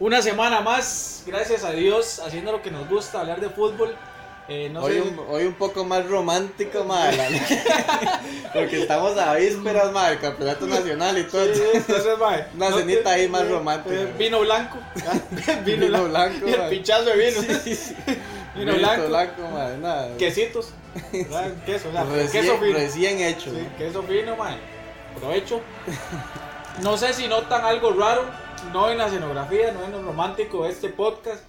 una semana más, gracias a Dios, haciendo lo que nos gusta, hablar de fútbol. Eh, no hoy, sé, un, hoy un poco más romántico, madre. Porque estamos a vísperas, madre, del campeonato nacional y todo. Sí, entonces, mae, Una no cenita te- ahí más eh, romántica. eh, Vino blanco. vino, Vino blanco. Y el pinchazo de vino. Sí, sí. Vino blanco. blanco, madre, nada. Quesitos. Queso, o sea, Recién, queso fino. recién hecho. Queso fino, mae. Provecho. No sé si notan algo raro, no en la escenografía, no en lo romántico de este podcast,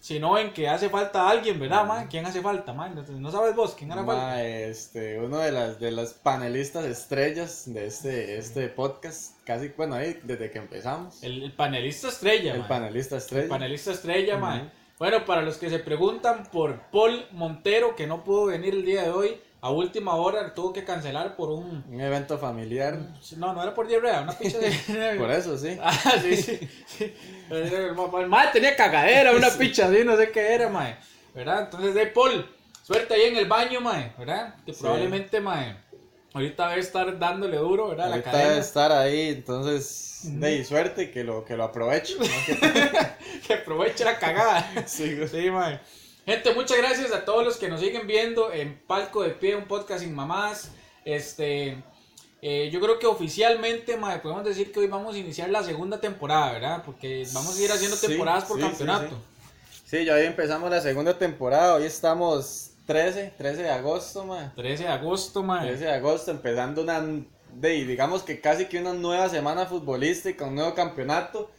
sino en que hace falta alguien, ¿verdad, mae? ¿Quién hace falta, mae? No, sabes vos quién hace falta. Este, uno de las de las panelistas estrellas de este, este podcast, casi, bueno, ahí desde que empezamos. El, el panelista estrella, El mae. panelista estrella. El panelista estrella, mae. Bueno, para los que se preguntan por Paul Montero, que no pudo venir el día de hoy, a última hora tuvo que cancelar por un... Un evento familiar. No, no era por diarrea, una picha de... Por eso, sí. Ah, sí, sí. sí. El mae tenía cagadera, una picha así, no sé qué era, mae. ¿Verdad? Entonces, de Paul, suerte ahí en el baño, mae. ¿Verdad? Que Sí. probablemente, mae, ahorita va a estar dándole duro, ¿verdad? A la Ahorita debe estar ahí, entonces, de suerte que lo, que lo aproveche. ¿no? Que- aproveche la cagada. sí. Sí, mae. Gente, muchas gracias a todos los que nos siguen viendo en Palco de Pie, un podcast sin mamás. Este, eh, yo creo que oficialmente, podemos decir que hoy vamos a iniciar la segunda temporada, ¿verdad? Porque vamos a ir haciendo Sí, temporadas por sí, campeonato. Sí, ya hoy empezamos la segunda temporada, hoy estamos 13, 13 de agosto, man. 13 de agosto, mae. 13 de agosto, empezando una, de, digamos que casi que una nueva semana futbolística, un nuevo campeonato.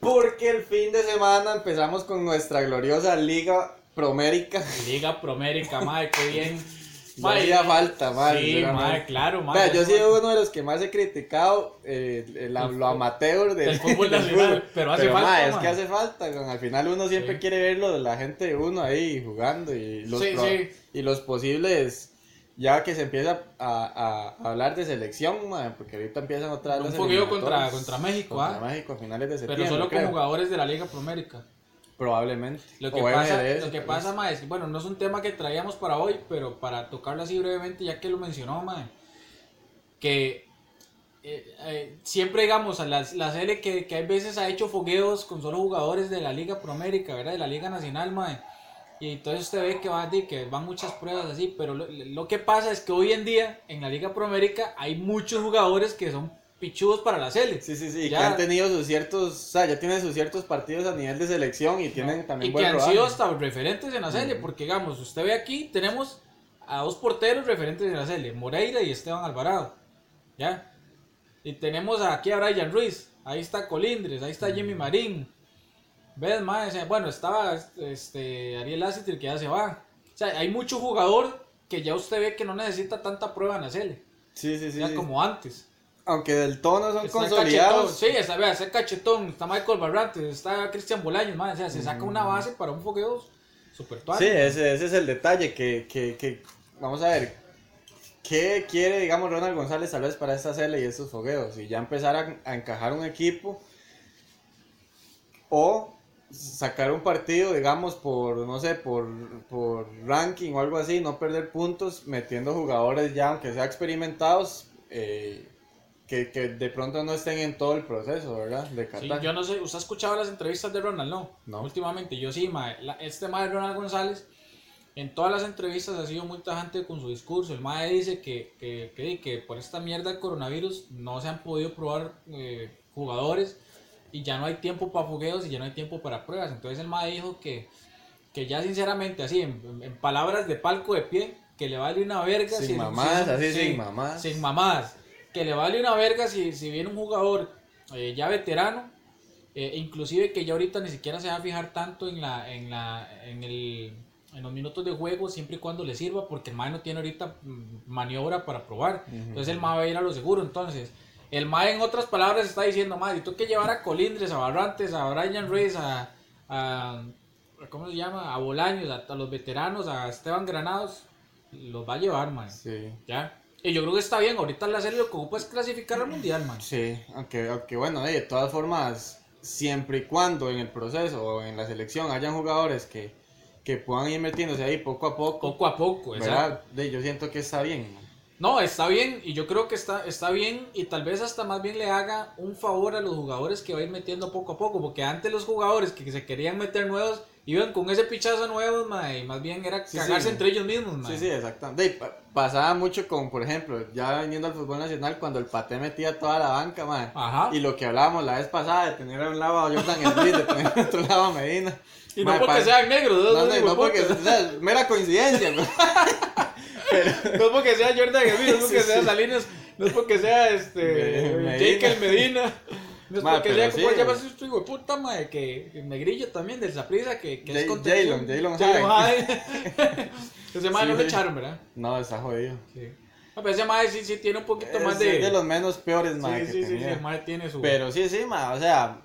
Porque el fin de semana empezamos con nuestra gloriosa Liga Promérica. Liga Promérica, mae, qué bien. Hacía falta, man. Sí, mae, claro, mae. Vea, yo he sido uno de los que más he criticado eh, el- lo amateur del, del fútbol del nacional, pero hace falta, ma, es que hace falta, al final uno siempre Sí. quiere verlo de la gente de uno ahí jugando y los, Sí, pro- sí. y los posibles, ya que se empieza a, a- a hablar de selección, ma, porque ahorita empiezan otra vez Un fogueo contra, contra México, contra ¿ah? México a finales de Pero septiembre, solo con jugadores de la Liga Promérica. probablemente. Lo que O pasa, MLS, lo que pasa, es que, bueno, no es un tema que traíamos para hoy, pero para tocarlo así brevemente, ya que lo mencionó, mae, que eh, eh, siempre digamos a las, la serie que, que hay veces ha hecho fogueos con solo jugadores de la Liga Promérica, ¿verdad? De la Liga Nacional, mae. Y entonces usted ve que, va, que van muchas pruebas así, pero lo, lo que pasa es que hoy en día en la Liga Promérica hay muchos jugadores que son pichudos para la serie. Sí, sí, sí, Ya- que han tenido sus ciertos, o sea, ya tienen sus ciertos partidos a nivel de selección y tienen también y buen que han rodaje. sido hasta referentes en la serie, Ujú. porque digamos, usted ve aquí, tenemos a dos porteros referentes en la serie, Moreira y Esteban Alvarado, ¿ya? Y tenemos aquí a Brian Ruiz, ahí está Colindres, ahí está Jimmy Marín, ¿ves, más? Bueno, estaba este, Ariel Lassiter que ya se va, o sea, hay mucho jugador que ya usted ve que no necesita tanta prueba en la serie, Sí, sí, sí. ya sí. como antes. Aunque del tono son Está consolidados. Cachetón, sí, está, vea, está Cachetón, está Michael Barrantes, está Cristian Bolaños, man, o sea, se saca una base para un fogueo super tuanis. Sí, ese, ese es el detalle que, que, que, vamos a ver, ¿qué quiere, digamos, Ronald González tal vez para esta serie y estos fogueos? Y ya empezar a, a encajar un equipo o sacar un partido, digamos, por, no sé, por, por ranking o algo así, no perder puntos metiendo jugadores ya, aunque sea experimentados, eh, que, que de pronto no estén en todo el proceso, ¿verdad? De Sí, yo no sé, ¿usted ha escuchado las entrevistas de Ronald? No, No. Últimamente, yo sí, mae, la- este mae Ronald González, en todas las entrevistas ha sido muy tajante con su discurso. El mae dice que, que, que, que por esta mierda del coronavirus no se han podido probar eh, jugadores y ya no hay tiempo para fogueos y ya no hay tiempo para pruebas. Entonces el mae dijo que, que ya sinceramente, así, en, en palabras de palco de pie, que le vale una verga. Sin si- si- así sí, sin mamadas. Sin mamadas. Que le vale una verga si, si viene un jugador eh, ya veterano, eh, inclusive que ya ahorita ni siquiera se va a fijar tanto en la, en la, en el, en los minutos de juego, siempre y cuando le sirva, porque el MAE no tiene ahorita mm, maniobra para probar. Entonces el MAE va a ir a lo seguro. Entonces, el MAE en otras palabras está diciendo, MAE, tú que llevar a Colindres, a Barrantes, a Brian Ruiz, a, a ¿cómo se llama? A Bolaños, a, a los veteranos, a Esteban Granados, los va a llevar, MAE. Sí. ¿Ya? Y yo creo que está bien, ahorita la serie lo que ocupa es clasificar al mundial, man. Sí, aunque, aunque bueno, de todas formas, siempre y cuando en el proceso o en la selección hayan jugadores que, que puedan ir metiéndose ahí poco a poco. Poco a poco. ¿verdad? Yo siento que está bien. man. No, está bien, y yo creo que está, está bien, y tal vez hasta más bien le haga un favor a los jugadores que va a ir metiendo poco a poco, porque antes los jugadores que se querían meter nuevos iban con ese pichazo nuevo, mae, y más bien era cagarse sí. entre ellos mismos, mae. Sí, sí, exactamente. Pa- pasaba mucho con, por ejemplo, ya viniendo al fútbol nacional, cuando el Pate metía toda la banca. Ajá. Y lo que hablábamos la vez pasada, de tener a un lado a Jordan Smith, de tener a otro lado a Medina. Y no Mae, porque sean negros, No, no, hijos no porque, sea, mera coincidencia, No es porque sea Jordan Smith, no es porque Sí, sea sí. Salinas, no es porque sea este Medina. Jake el Medina. No es Ma, porque sea, ¿cómo sí. se llama ese hijo de puta, mae? Que, que Negrillo también, del Saprisa, que, que es contención. Jalen, Jalen. Ese Sí, no lo echaron, ¿verdad? No, está jodido. Sí. No, pero ese mae sí, sí tiene un poquito Es, más de... es de los menos peores, Sí, que sí, sí, sí, el mae tiene su... Pero sí, sí, ma, o sea,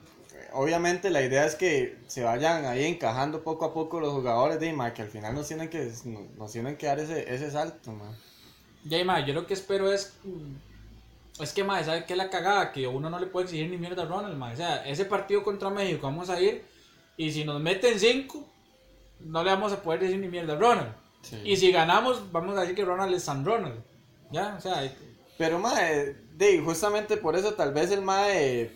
obviamente la idea es que se vayan ahí encajando poco a poco los jugadores de ma, que al final nos tienen que, nos tienen que dar ese, ese salto, ma. Ya, yo lo que espero es... mm, Es que, mae, ¿sabe qué es la cagada? Que uno no le puede exigir ni mierda a Ronald, mae. O sea, ese partido contra México vamos a ir y si nos meten cinco, no le vamos a poder decir ni mierda a Ronald. Sí. Y si ganamos, vamos a decir que Ronald es San Ronald. Ya, o sea, Pero, ma, eh, de, justamente por eso tal vez el ma, eh,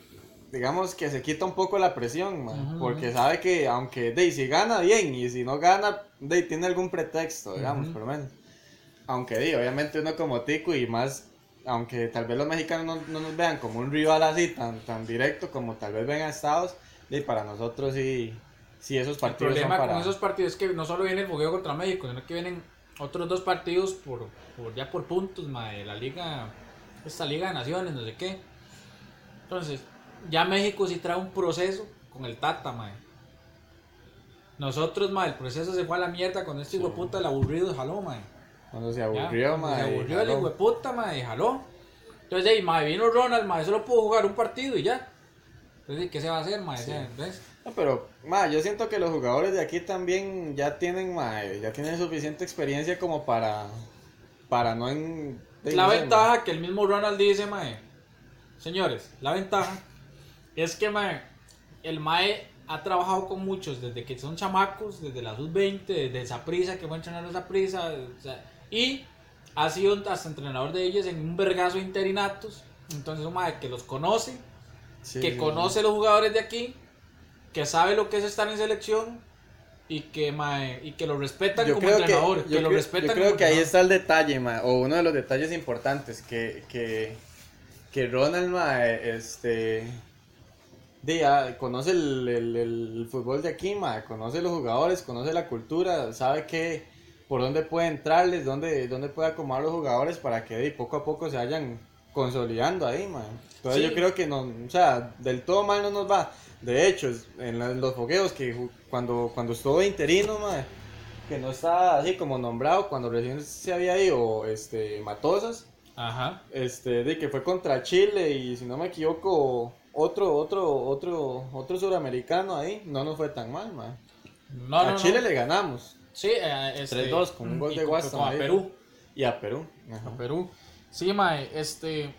digamos que se quita un poco la presión, ma, Ujú, porque sabe que aunque, de, si gana bien y si no gana, de, tiene algún pretexto, digamos, Ujú. por lo menos. Aunque, de, obviamente uno como tico y más, aunque tal vez los mexicanos no, no nos vean como un rival así tan, tan directo como tal vez ven a Estados, de, para nosotros sí, sí esos el partidos son problema para... con esos partidos es que no solo viene el fogueo contra México, sino que vienen otros dos partidos por, por ya por puntos, mae, la liga, esta liga de naciones, no sé qué. Entonces, ya México sí trae un proceso con el Tata, mae. Nosotros, mae, el proceso se fue a la mierda con este Sí. hijo de puta, el aburrido jaló, mae. Cuando se Ya, aburrió, cuando ma, Se aburrió el jaló. hijo de puta, mae, jaló. Entonces, ahí, mae, vino Ronald, mae, solo pudo jugar un partido y ya. Entonces, ¿qué se va a hacer, mae? Sí. ¿ves? No, pero, ma, yo siento que los jugadores de aquí también ya tienen, ma, ya tienen suficiente experiencia como para, para no en... La no ventaja que el mismo Ronald dice, mae. Señores, la ventaja es que, mae, el mae ha trabajado con muchos desde que son chamacos, desde la sub-20, desde esa prisa que fue a entrenar esa prisa, y ha sido hasta entrenador de ellos en un vergazo de interinatos. Entonces, un mae que los conoce, sí, que sí, conoce los jugadores de aquí, que sabe lo que es estar en selección y que, mae, y que lo respetan Yo como que, entrenador. Que, yo lo creo, respetan yo creo como que ahí entrenador. está el detalle, ma, o uno de los detalles importantes, que, que, que Ronald, ma, este, de, ah, conoce el, el- el fútbol de aquí, ma, conoce los jugadores, conoce la cultura, sabe que por dónde puede entrarles, dónde, dónde puede acomodar los jugadores para que de, poco a poco se vayan consolidando ahí, ma. Entonces Sí. yo creo que no, o sea, del todo mal no nos va. De hecho, en la- los fogueos que cuando, cuando estuvo interino, que no estaba así como nombrado, cuando recién se había ido este, Matosas, Ajá. este, de que fue contra Chile y si no me equivoco, otro, otro, otro, otro suramericano ahí, no nos fue tan mal, ma. No, a no, Chile no. le ganamos Sí, eh, este, 3-2 con un gol de Waston a. Perú. y a Perú. Ajá. A Perú. Sí, mae, este.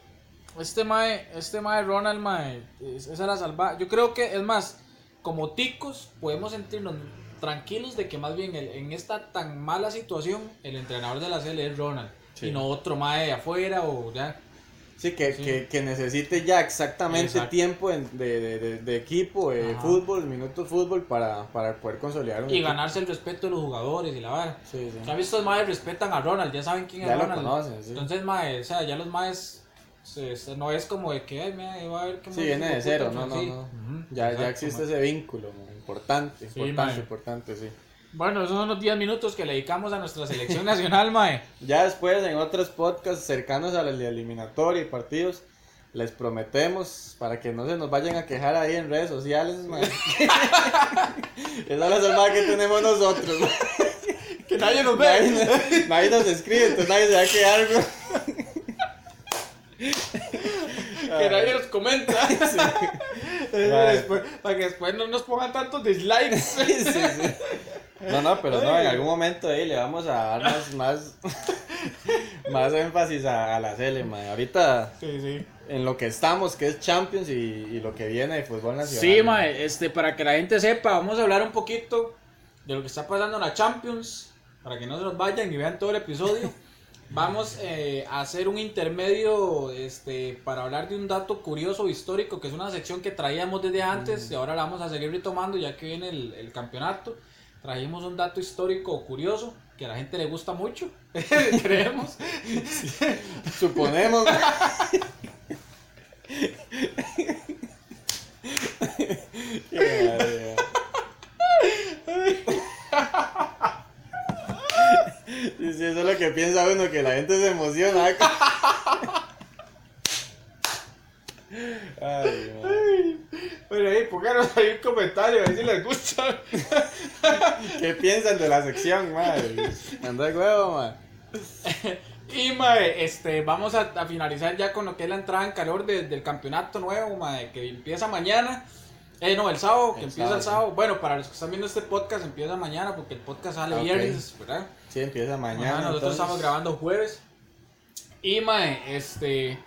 Este mae, este mae Ronald, mae, es- esa era salva. Yo creo que, es más, como ticos, podemos sentirnos tranquilos de que más bien el- en esta tan mala situación, el entrenador de la CL es Ronald. Sí. Y no otro mae de afuera o ya. Sí, que, Sí. Que, que necesite ya exactamente Exacto. tiempo en- de, de, de, de equipo, de fútbol, minutos fútbol para, para poder consolidar un Y equipo. ganarse el respeto de los jugadores y la vara. Sí, sí. Ya estos maes respetan a Ronald, ya saben quién Ya es lo Ronald. conocen, sí. Entonces, mae, o sea, ya los maes. no es como de que, ay, mira, va a ver qué Sí, viene de cero, no, no, no. Ujú, Ya, ya exacto, existe mae. ese vínculo, man, importante, importante, importante, sí. Bueno, esos son los 10 minutos que le dedicamos a nuestra selección nacional, mae. Ya después en otros podcasts cercanos a la eliminatoria y partidos, les prometemos para que no se nos vayan a quejar ahí en redes sociales, man. Esa es la salvada que tenemos nosotros. Que nadie nos Nadie, nadie nos escribe, entonces nadie se va a quedar, güey. que nadie nos comenta. Mae. después- para que después no nos pongan tantos dislikes. Sí, sí, sí. No, no, pero no, en algún momento ahí le vamos a dar más, más, más énfasis a, a la. Ahorita Sí, sí. en lo que estamos, que es Champions y, y lo que viene de fútbol nacional. Sí, mae, este, para que la gente sepa, vamos a hablar un poquito de lo que está pasando en la Champions, para que no se nos vayan y vean todo el episodio. Vamos eh, a hacer un intermedio este, para hablar de un dato curioso histórico, que es una sección que traíamos desde antes y ahora la vamos a seguir retomando ya que viene el, el campeonato. Trajimos un dato histórico curioso que a la gente le gusta mucho, creemos. Suponemos. Madre, Sí, sí, eso es lo que piensa uno, que la gente se emociona. Ay, madre. Bueno, ahí pónganos ahí un comentario, a ver si les gusta. ¿Qué piensan de la sección, madre? Anda de huevo, madre. Y mae, este, vamos a, a finalizar ya con lo que es la entrada en calor de- del campeonato nuevo, mae, que empieza mañana. Eh, no, el sábado, que El empieza el sábado. Bueno, para los que están viendo este podcast, empieza mañana porque el podcast sale viernes, ¿verdad? Sí, empieza mañana. Nosotros entonces. estamos grabando jueves. Y mae, este.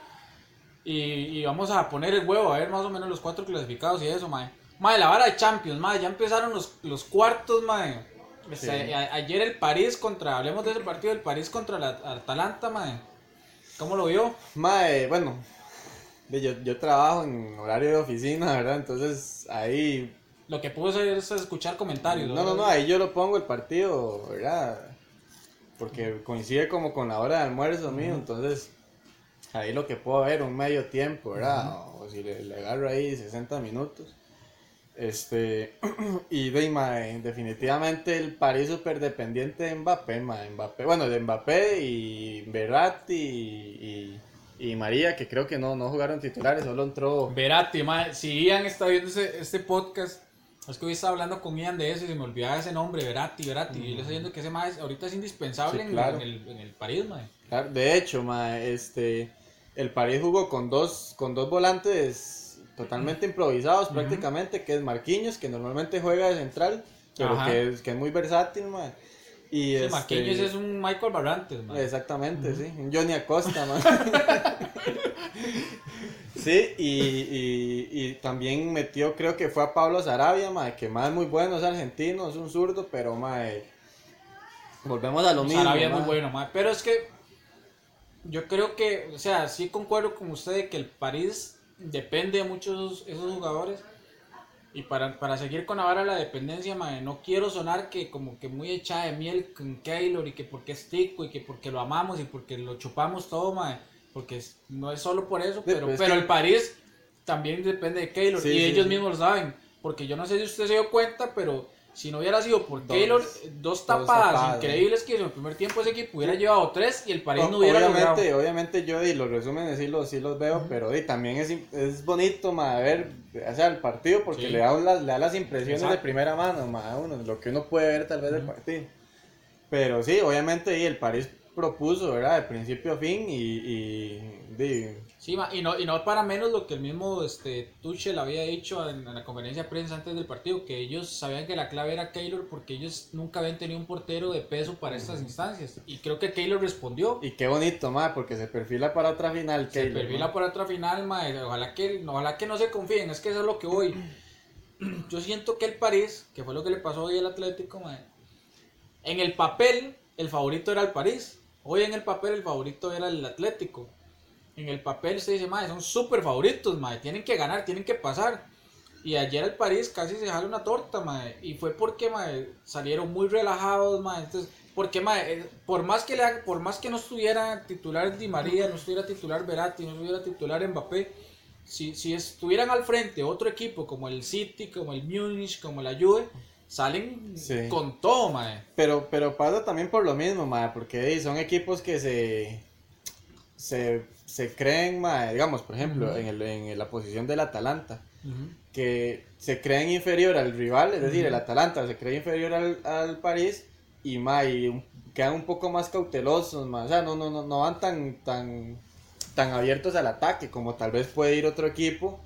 Y, y vamos a poner el huevo, a ver más o menos los cuatro clasificados y eso, mae. Mae, la vara de Champions, mae, ya empezaron los, los cuartos, mae. Este, Sí. a- ayer el París contra, hablemos de ese partido, el París contra la Atalanta, mae. ¿Cómo lo vio? Mae, bueno, de- yo, yo trabajo en horario de oficina, ¿verdad? Entonces ahí. Lo que pude hacer es escuchar comentarios. No, no, no, ahí yo lo pongo el partido, ¿verdad? Porque coincide como con la hora de almuerzo mío, entonces ahí lo que puedo ver, un medio tiempo, ¿verdad? O si le, le agarro ahí 60 minutos. Este, y de, mae, definitivamente el París súper dependiente de Mbappé, mae, Mbappé, bueno, de Mbappé y Berratti y, y, y María, que creo que no, no jugaron titulares, solo entró... Verati, mae, si Ian está viendo ese- este podcast, es que hoy estaba hablando con Ian de eso y se me olvidaba ese nombre, Verati, Verati. Y yo le estoy diciendo que ese mae ahorita es indispensable Sí, en, claro. en el, en el París, mae. Claro, De hecho, mae, este, el París jugó con dos, con dos volantes totalmente improvisados Ujú. prácticamente, que es Marquinhos, que normalmente juega de central, pero que es, que es muy versátil, mae. Y Sí, este, Marquinhos es un Michael Barrantes, mae. Exactamente, sí, un Johnny Acosta, mae. Sí, y, y, y también metió, creo que fue a Pablo Sarabia, mae, que más muy bueno, es argentino, es un zurdo, pero mae, volvemos a lo mismo. Sarabia es muy bueno, mae. Pero es que yo creo que, o sea, sí concuerdo con usted de que el París depende de muchos esos, esos jugadores. Y para, para seguir con la vara de la dependencia, mae, no quiero sonar que como que muy echada de miel con Keylor y que porque es tico y que porque lo amamos y porque lo chupamos todo, mae, porque no es solo por eso, Sí, pero, pues es pero que- el París también depende de Keylor Sí, y sí, ellos sí. mismos lo saben, porque yo no sé si usted se dio cuenta, pero si no hubiera sido por Dos- dos tapadas tapadas, increíbles que hizo en el primer tiempo ese equipo hubiera llevado tres y el París O- no hubiera obviamente, logrado. obviamente yo y los resúmenes sí los, sí los veo, pero di, también es, es bonito ma, ver o sea, el partido porque Sí. le, da las, le da las impresiones Exacto. de primera mano ma, uno, lo que uno puede ver tal vez del partido. Pero sí, obviamente y el París propuso, ¿verdad? De principio a fin y, y di, Sí, ma, y no, y no para menos lo que el mismo este, Tuchel había dicho en, en la conferencia de prensa antes del partido, que ellos sabían que la clave era Keylor porque ellos nunca habían tenido un portero de peso para estas instancias. Y creo que Keylor respondió. y qué bonito, ma, porque se perfila para otra final. Se Keylor, perfila ma. para otra final, mae. Ojalá que, ojalá que no se confíen, es que eso es lo que voy. Yo siento que el París, que fue lo que le pasó hoy al Atlético, mae, en el papel el favorito era el París. Hoy en el papel el favorito era el Atlético. En el papel se dice, mae, son súper favoritos, mae, tienen que ganar, tienen que pasar. Y ayer el París casi se jala una torta, mae. Y fue porque, mae, salieron muy relajados, mae. Entonces, porque, mae, eh, por más que le haga- por más que no estuviera titular Di María, no estuviera titular Verratti, no estuviera titular Mbappé, si, si estuvieran al frente otro equipo como el City, como el Munich, como la Juve, salen Sí. con todo, mae. Pero, pero pasa también por lo mismo, ma, porque son equipos que se, se, se creen, ma, digamos, por ejemplo, Ujú. en, el- en la posición del Atalanta, que se creen inferior al rival, es decir, el. Atalanta se cree inferior al, al París y, ma, y un- quedan un poco más cautelosos, ma, o sea, no, no, no, no van tan, tan, tan abiertos al ataque como tal vez puede ir otro equipo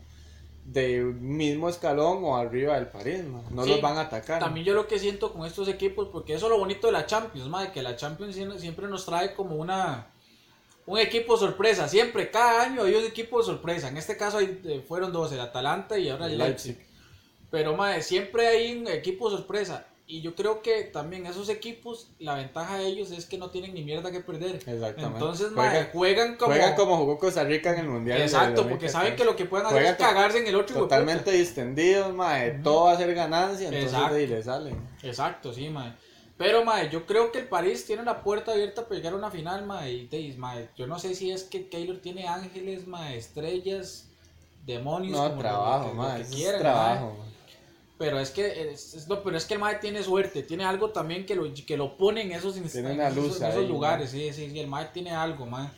de mismo escalón o arriba del París, no Sí, los van a atacar. También yo lo que siento con estos equipos, porque eso es lo bonito de la Champions, mae, que la Champions sie- siempre nos trae como una un equipo sorpresa, siempre, cada año hay un equipo sorpresa, en este caso hay- eh, fueron dos, el Atalanta y ahora el Leipzig. Leipzig. Pero mae, siempre hay un equipo sorpresa y yo creo que también esos equipos, la ventaja de ellos es que no tienen ni mierda que perder. Exactamente. Entonces, Juegan- mae, juegan como... Juegan como jugó Costa Rica en el Mundial. Exacto, porque 2014. saben que lo que pueden hacer Juegan es cagarse en el otro. Totalmente distendidos, mae. Todo va a ser ganancia, entonces Exacto. ahí le salen. Exacto, sí, mae. Pero, mae, yo creo que el París tiene la puerta abierta para llegar a una final, mae. Y, de- mae, yo no sé si es que Keylor tiene ángeles, mae, estrellas, demonios. No, como trabajo, lo que- lo mae. que eso es quieran, trabajo. mae. Pero es que es, es- no, pero es que el mae tiene suerte, tiene algo también que lo, que lo pone en esos, inst- Tiene en esos- luz en esos ahí, lugares, sí, sí, sí, el mae tiene algo, mae.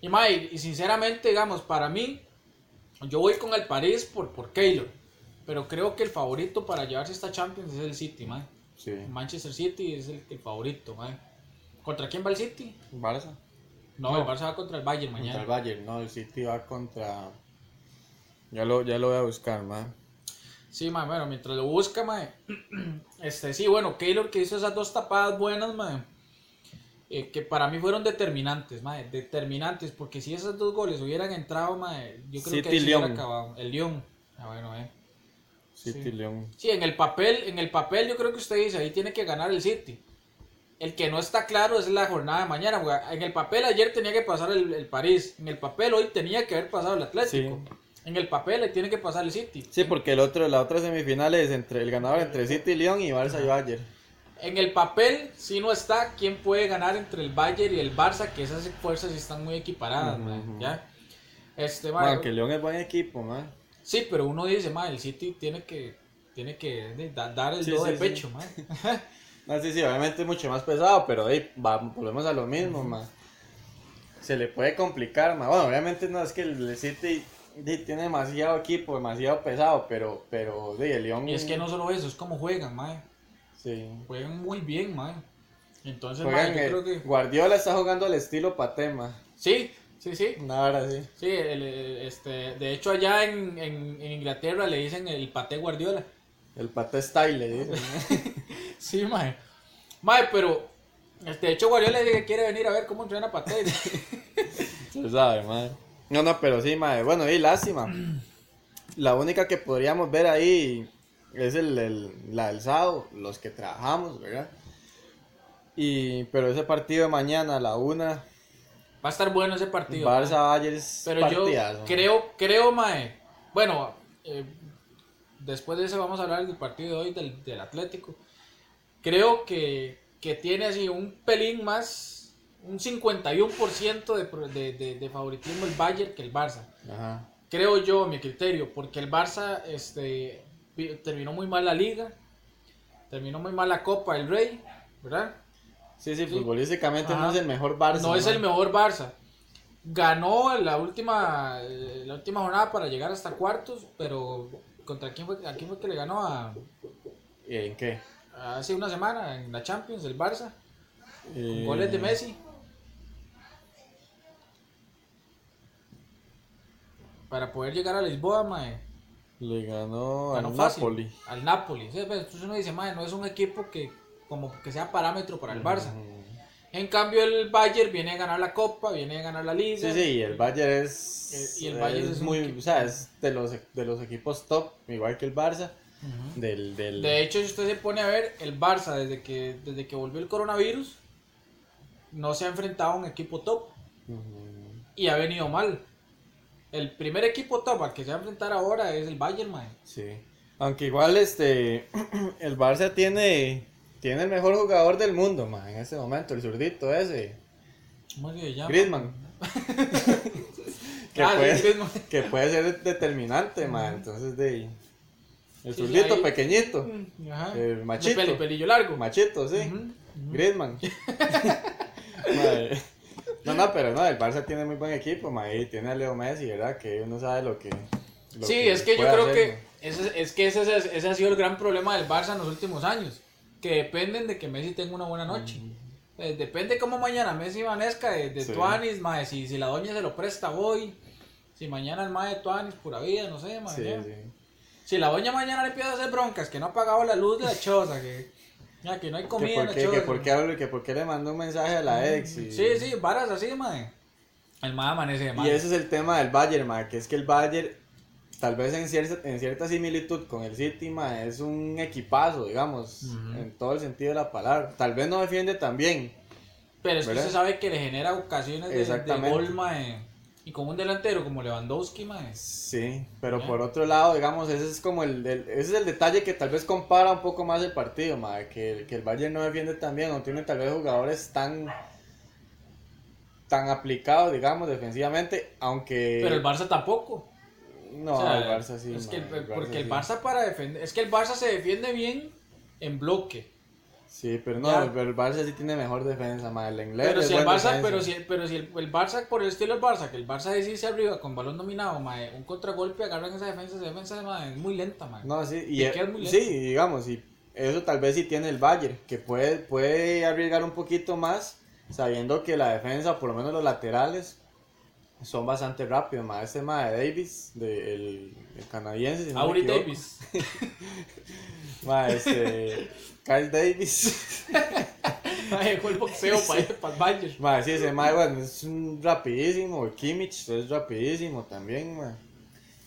Y mae, y sinceramente, digamos, para mí, yo voy con el París por, por Keylor. Pero creo que el favorito para llevarse esta Champions es el City, mae. Sí. Manchester City es el, el favorito, mae. ¿Contra quién va el City? Barça. No, No. el Barça va contra el Bayern Contra mañana. el Bayern, no, el City va contra. Ya lo, ya lo voy a buscar, mae. Sí, mae, bueno, mientras lo busca, mae. Este, sí, bueno, Keylor que hizo esas dos tapadas buenas, mae. eh, que para mí fueron determinantes, mae. Determinantes, porque si esos dos goles hubieran entrado, mae, yo creo que ahí City se hubiera acabado. El Lyon. Ah, bueno, eh. City Sí. León. Sí, en el papel, en el papel yo creo que usted dice, ahí tiene que ganar el City. El que no está claro es la jornada de mañana. En el papel ayer tenía que pasar el, el París. En el papel hoy tenía que haber pasado el Atlético. En el papel le tiene que pasar el City. Sí, porque el otro, la otra semifinal es entre el ganador entre City y León y Barça y Bayern. En el papel, si no está, ¿quién puede ganar entre el Bayern y el Barça? Que esas fuerzas están muy equiparadas, man, ujú. ¿ya? Este, Bueno, man, que León es buen equipo, man. Sí, pero uno dice, man, el City tiene que, tiene que eh, da- dar el Sí, do sí, de sí. pecho, man. No, sí, sí, obviamente es mucho más pesado, pero ahí va, volvemos a lo mismo, man. Se le puede complicar, man. Bueno, obviamente no es que el City tiene demasiado equipo, demasiado pesado, pero, pero di, el León. Y es que no solo eso, es como juegan, man. Sí. Juegan muy bien, man. Entonces, man, yo creo que... Guardiola está jugando al estilo Patema. Sí, sí, sí. Una hora así. Sí, el, el- este, de hecho allá en, en, en Inglaterra le dicen el paté Guardiola. El Pate Style, le. Sí, mae. Mae, pero este, de hecho Guardiola dice que quiere venir a ver cómo entrena paté. Se sabe, madre. No, no, pero sí, madre. Bueno, y lástima. La única que podríamos ver ahí es el, el- la del sábado, los que trabajamos, ¿verdad? Y, pero ese partido de mañana a la una, Va a estar bueno ese partido. Barça Bayern Pero yo partidazo. creo, creo, mae. Bueno, eh, después de eso vamos a hablar del partido de hoy del, del Atlético. Creo que, que tiene así un pelín más, un 51% de, de, de, de favoritismo el Bayern que el Barça. Ajá. Creo yo, a mi criterio, porque el Barça este, terminó muy mal la liga, terminó muy mal la Copa del Rey, ¿verdad? Sí, sí, futbolísticamente Ajá. no es el mejor Barça. no es el mejor Barça. Ganó la última, eh, la última jornada para llegar hasta cuartos, pero ¿contra quién fue, a quién fue que le ganó a, ¿En qué? hace una semana en la Champions, el Barça? Con Eh, goles de Messi. Para poder llegar a Lisboa, mae. Le ganó, Ganó al fácil. Napoli. Al Napoli. Pues, Entonces uno dice, mae, no es un equipo que como que sea parámetro para el Barça. En cambio el Bayern viene a ganar la Copa, viene a ganar la Liga. Sí, sí, y el Bayern es. Eh, y el Bayern es muy. equipo- O sea, es de los, de los equipos top, igual que el Barça. Ujú. Del, del... De hecho, si usted se pone a ver, el Barça desde que, desde que volvió el coronavirus no se ha enfrentado a un equipo top y ha venido mal. El primer equipo top al que se va a enfrentar ahora es el Bayern, mae. Sí. Aunque igual este. El Barça tiene. Tiene el mejor jugador del mundo, man, en este momento, el zurdito ese. ¿Cómo se llama? Griezmann. que, Ah, sí, puede, Griezmann. que puede ser determinante, man. Entonces, de. El Sí, zurdito ahí- pequeñito. Ajá. El machito. Peli- pelillo largo. Machito, sí. Ujú. Griezmann. Madre. no, no, pero no, el Barça tiene muy buen equipo, man, y tiene a Leo Messi, ¿verdad? Que uno sabe lo que. lo Sí, es que yo creo hacer, que ese, es que ese, ese- ese ha sido el gran problema del Barça en los últimos años. Que dependen de que Messi tenga una buena noche. Eh, depende cómo mañana Messi amanezca de, de Sí. Tuanis, mae, si, si la doña se lo presta hoy. Si mañana el mae de Tuanis, pura vida, no sé, mae, Sí, sí. Si la doña mañana le empieza a hacer broncas, que no ha pagado la luz de la choza, que, ya, que no hay Que comida por, en la choza. que por qué hablo, que por qué le mandó un mensaje a la ex. Y, Sí, sí, varas así, mae. El mae amanece de Y mal. ese es el tema del Bayern, man, que es que el Bayern tal vez en cierta, en cierta similitud con el City, es un equipazo, digamos, Ujú. en todo el sentido de la palabra. Tal vez no defiende tan bien, Pero es que usted sabe que le genera ocasiones de, de gol, mae. Y con un delantero como Lewandowski, mae. sí, pero Ya. por otro lado, digamos, ese es como el, el- ese es el detalle que tal vez compara un poco más el partido, mae, que, que el Bayern no defiende tan bien, no tiene tal vez jugadores tan tan aplicados, digamos, defensivamente, aunque Pero el Barça tampoco. No, O sea, el Barça sí, Es que el- porque el sí. Barça para defender. Es que el Barça se defiende bien en bloque. Sí, pero no, Ya. pero el Barça sí tiene mejor defensa, mae, el inglés Pero si el Barça, defensa. pero si, pero si el, el Barça, por el estilo del Barça, que el Barça decirse arriba con balón dominado, mae, un contragolpe, agarran esa defensa, esa defensa mae, es muy lenta, mae. No, sí, y muy sí, digamos, y eso tal vez sí tiene el Bayern, que puede, puede arriesgar un poquito más, sabiendo que la defensa, por lo menos los laterales, son bastante rápidos, más este ma de Davis, de, el, el canadiense, si no Aubrey. Davis. Ma, este, Kyle Davis. Mae, dejó el boxeo para, para el Bayern. Ma, sí, ese ma, bueno, es un rapidísimo, Kimmich es rapidísimo también, ma.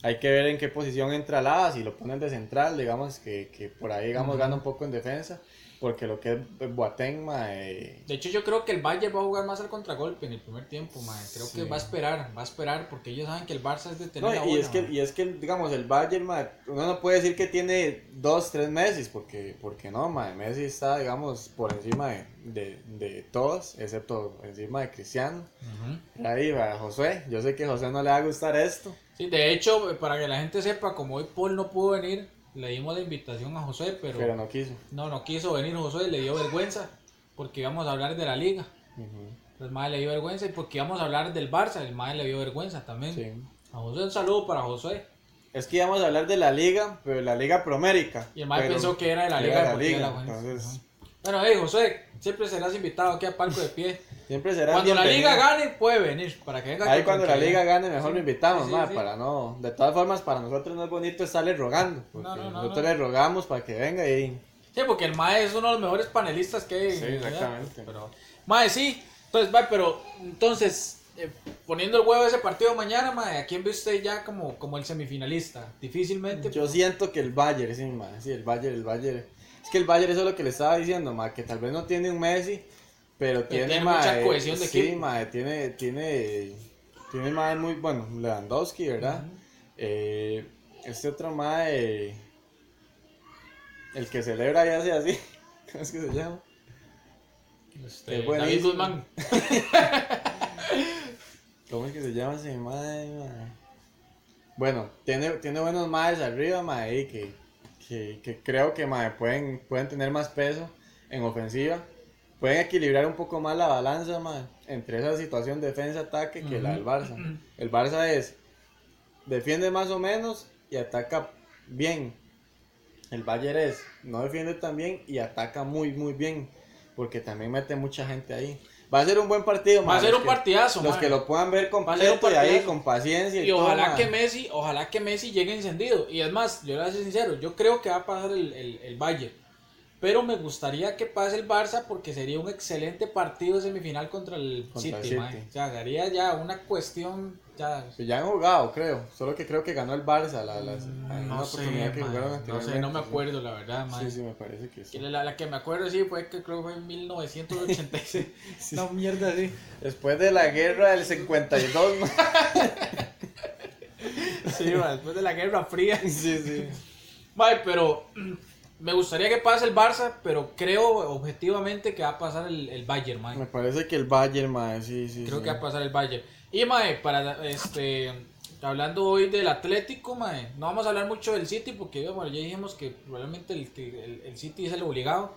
Hay que ver en qué posición entra Lada, si lo ponen de central, digamos que, que por ahí digamos gana un poco en defensa, porque lo que es Boateng, ma, eh, De hecho, yo creo que el Bayern va a jugar más al contragolpe en el primer tiempo, mae. Creo Sí. que va a esperar, va a esperar, porque ellos saben que el Barça es de tener no, la y es que, mae. y es que, digamos, el Bayern, ma, uno no puede decir que tiene dos, tres Messi, porque, porque no, ma, Messi está, digamos, por encima de, de, de todos, excepto encima de Cristiano. Ujú. Ahí va José, yo sé que a José no le va a gustar esto. Sí, de hecho, para que la gente sepa, como hoy Paul no pudo venir, le dimos la invitación a José, pero, Pero no quiso. no, no quiso venir José, le dio vergüenza, porque íbamos a hablar de la liga. Ujú, El madre le dio vergüenza y porque íbamos a hablar del Barça, el madre le dio vergüenza también. sí. A José un saludo para José. Es que íbamos a hablar de la liga, pero la liga promérica. Y el madre pensó que era de la era liga. de la liga, de la Juventus. entonces- Ajá. Bueno, hey José, siempre serás invitado aquí a Palco de Pie. Siempre será Cuando la liga gane, puede venir, para que venga Ahí cuando la liga gane, mejor Sí, lo invitamos, sí, sí, ma, para no. De todas formas, para nosotros no es bonito estarle rogando. Porque No, no, no, nosotros no. le rogamos para que venga y. Sí, porque el Mae es uno de los mejores panelistas que hay. Sí, exactamente. Pero, Mae, sí. Entonces, va, pero entonces, eh, poniendo el huevo ese partido mañana, Mae, ¿a quién ve usted ya como, como el semifinalista? Difícilmente. Yo siento que el Bayern, sí, ma, sí, el Bayern, el Bayern. Es que el Bayern, eso es lo que le estaba diciendo, ma, que tal vez no tiene un Messi, pero, tiene, tiene mucha cohesión de sí, equipo. ma, tiene, tiene, tiene ma, muy, bueno, Lewandowski, ¿verdad? Eh, este otro ma, eh, el que celebra y hace así, ¿cómo es que se llama? Este, Es David. Guzmán. ¿Cómo es que se llama ese mae, mae? Bueno, tiene, tiene buenos maes arriba, mae, que, que, que creo que mae, pueden, pueden tener más peso en ofensiva. Pueden equilibrar un poco más la balanza, mae, entre esa situación defensa-ataque que la del Barça. El Barça es, defiende más o menos y ataca bien. El Bayern es, no defiende tan bien y ataca muy, muy bien. Porque también mete mucha gente ahí. Va a ser un buen partido, Va a ser los un que- partidazo, los mae. que lo puedan ver completo y ahí con paciencia y, Y ojalá todo, que. Messi, ojalá que Messi llegue encendido. Y es más, yo le voy a ser sincero, yo creo que va a pasar el, el, el Bayern. Pero me gustaría que pase el Barça porque sería un excelente partido semifinal contra el Contra City, el City. O sea, sería ya una cuestión ya Que ya han jugado, creo. Solo que creo que ganó el Barça la, Mm, no sé, oportunidad que mae, jugaron no sé, no me sí. acuerdo la verdad, mae. Sí, sí, me parece que sí. La, la que me acuerdo sí fue que creo que fue en 1986. No mierda sí. Después de la guerra del 52, ma. Sí, mae, después de la Guerra Fría. sí, sí. Mae, pero me gustaría que pase el Barça, pero creo objetivamente que va a pasar el, el Bayern, mae. Me parece que el Bayern, ma, sí, sí. Creo sí. que va a pasar el Bayern. Y mae, para este hablando hoy del Atlético, mae, no vamos a hablar mucho del City porque bueno, ya dijimos que probablemente el, el, el City es el obligado.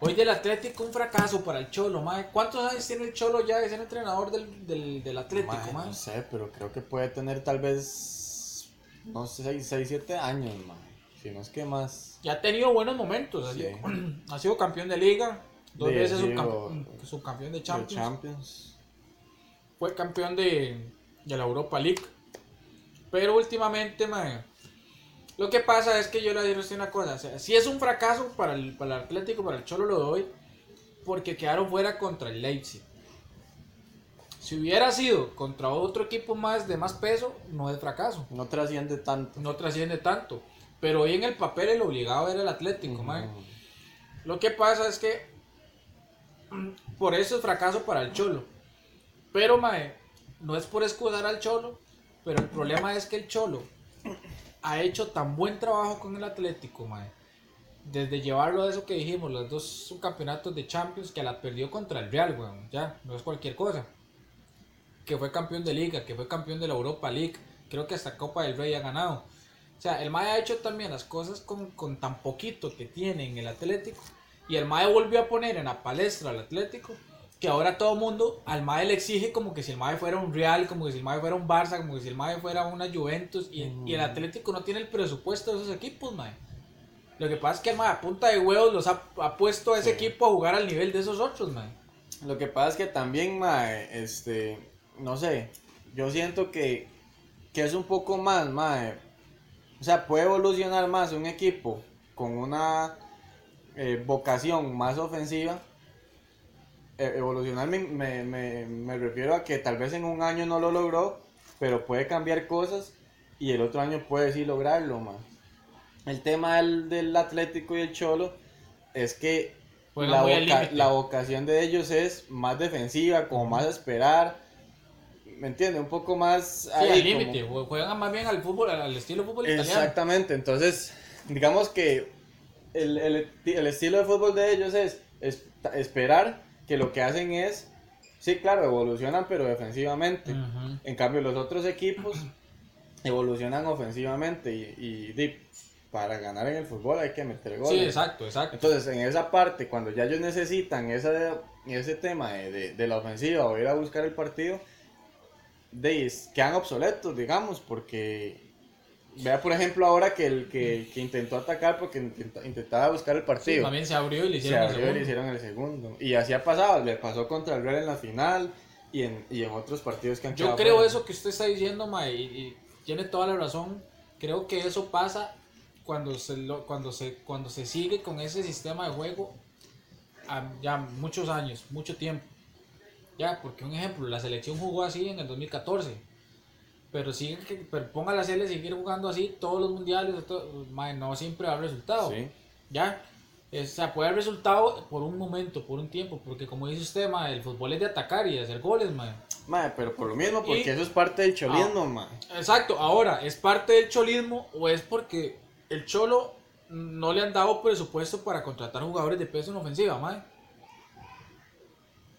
Hoy del Atlético un fracaso para el Cholo, mae. ¿Cuántos años tiene el Cholo ya de ser entrenador del, del, del Atlético, Ma, mae? no sé, pero creo que puede tener tal vez, no sé, 6, 7 años, ma. Es que más. Ya ha tenido buenos momentos. ha Sí. sido- Ha sido campeón de liga, dos veces digo, subcampe- subcampeón de de Champions. Fue campeón de, de la Europa League. Pero últimamente, lo que pasa es que yo le digo usted una cosa. O sea, si es un fracaso para el, para el Atlético, para el Cholo lo doy, porque quedaron fuera contra el Leipzig. Si hubiera sido contra otro equipo más de más peso, no es fracaso. No trasciende tanto. No trasciende tanto. Pero hoy en el papel el obligado era el Atlético, mae. Lo que pasa es que por eso es fracaso para el Cholo. Pero, mae, no es por escudar al Cholo, pero el problema es que el Cholo ha hecho tan buen trabajo con el Atlético, mae. Desde llevarlo a eso que dijimos, los dos subcampeonatos de Champions que la perdió contra el Real, weón. Ya, no es cualquier cosa. Que fue campeón de Liga, que fue campeón de la Europa League. Creo que hasta Copa del Rey ha ganado. O sea, el Mae ha hecho también las cosas con, con tan poquito que tiene en el Atlético. Y el Mae volvió a poner en la palestra al Atlético. Que ahora todo el mundo al Mae le exige como que si el Mae fuera un Real, como que si el Mae fuera un Barça, como que si el Mae fuera una Juventus. Y, y el Atlético no tiene el presupuesto de esos equipos, Mae. Lo que pasa es que el Mae a punta de huevos los ha, ha puesto a ese Sí. equipo a jugar al nivel de esos otros, Mae. Lo que pasa es que también, mae, este, no sé, yo siento que, que es un poco más, mae, o sea, puede evolucionar más un equipo con una eh, vocación más ofensiva. Eh, evolucionar me, me, me, me refiero a que tal vez en un año no lo logró, pero puede cambiar cosas y el otro año puede sí lograrlo, mae. El tema del, del Atlético y el Cholo es que voca- la vocación de ellos es más defensiva, como más esperar. ¿Me entiendes? Un poco más Sí, al como- límite. Juegan más bien al fútbol, al estilo fútbol italiano. Exactamente. Entonces, digamos que el, el- el estilo de fútbol de ellos es, es esperar que lo que hacen es, sí, claro, evolucionan, pero defensivamente. Ujú. En cambio, los otros equipos evolucionan ofensivamente y, y, di, para ganar en el fútbol hay que meter goles. Sí, exacto, exacto. Entonces, en esa parte, cuando ya ellos necesitan ese, ese tema de, de- de la ofensiva o ir a buscar el partido, de, quedan obsoletos, digamos, porque vea, por ejemplo, ahora que el que, que intentó atacar porque intenta- intentaba buscar el Sí, partido. también se abrió y le se hicieron el abrió y le segundo. hicieron el segundo. Y así ha pasado, le pasó contra el Real en la final y en, y en otros partidos que han Yo creo fuera. eso que usted está diciendo, Mae, y, y tiene toda la razón. Creo que eso pasa cuando se, lo- cuando se, cuando se sigue con ese sistema de juego a- ya muchos años, mucho tiempo. Ya, porque un ejemplo, la selección jugó así en el 2014. Pero, sigue que, pero ponga la selección seguir jugando así todos los mundiales, todo- mae, no siempre da resultado. Sí. Ya, o sea, puede haber resultado por un momento, por un tiempo, porque como dice usted, el fútbol es de atacar y de hacer goles, mae. Mae, pero por lo mismo, porque Y- eso es parte del cholismo, mae. Exacto, ahora, ¿es parte del cholismo o es porque el cholo no le han dado presupuesto para contratar jugadores de peso en ofensiva, mae?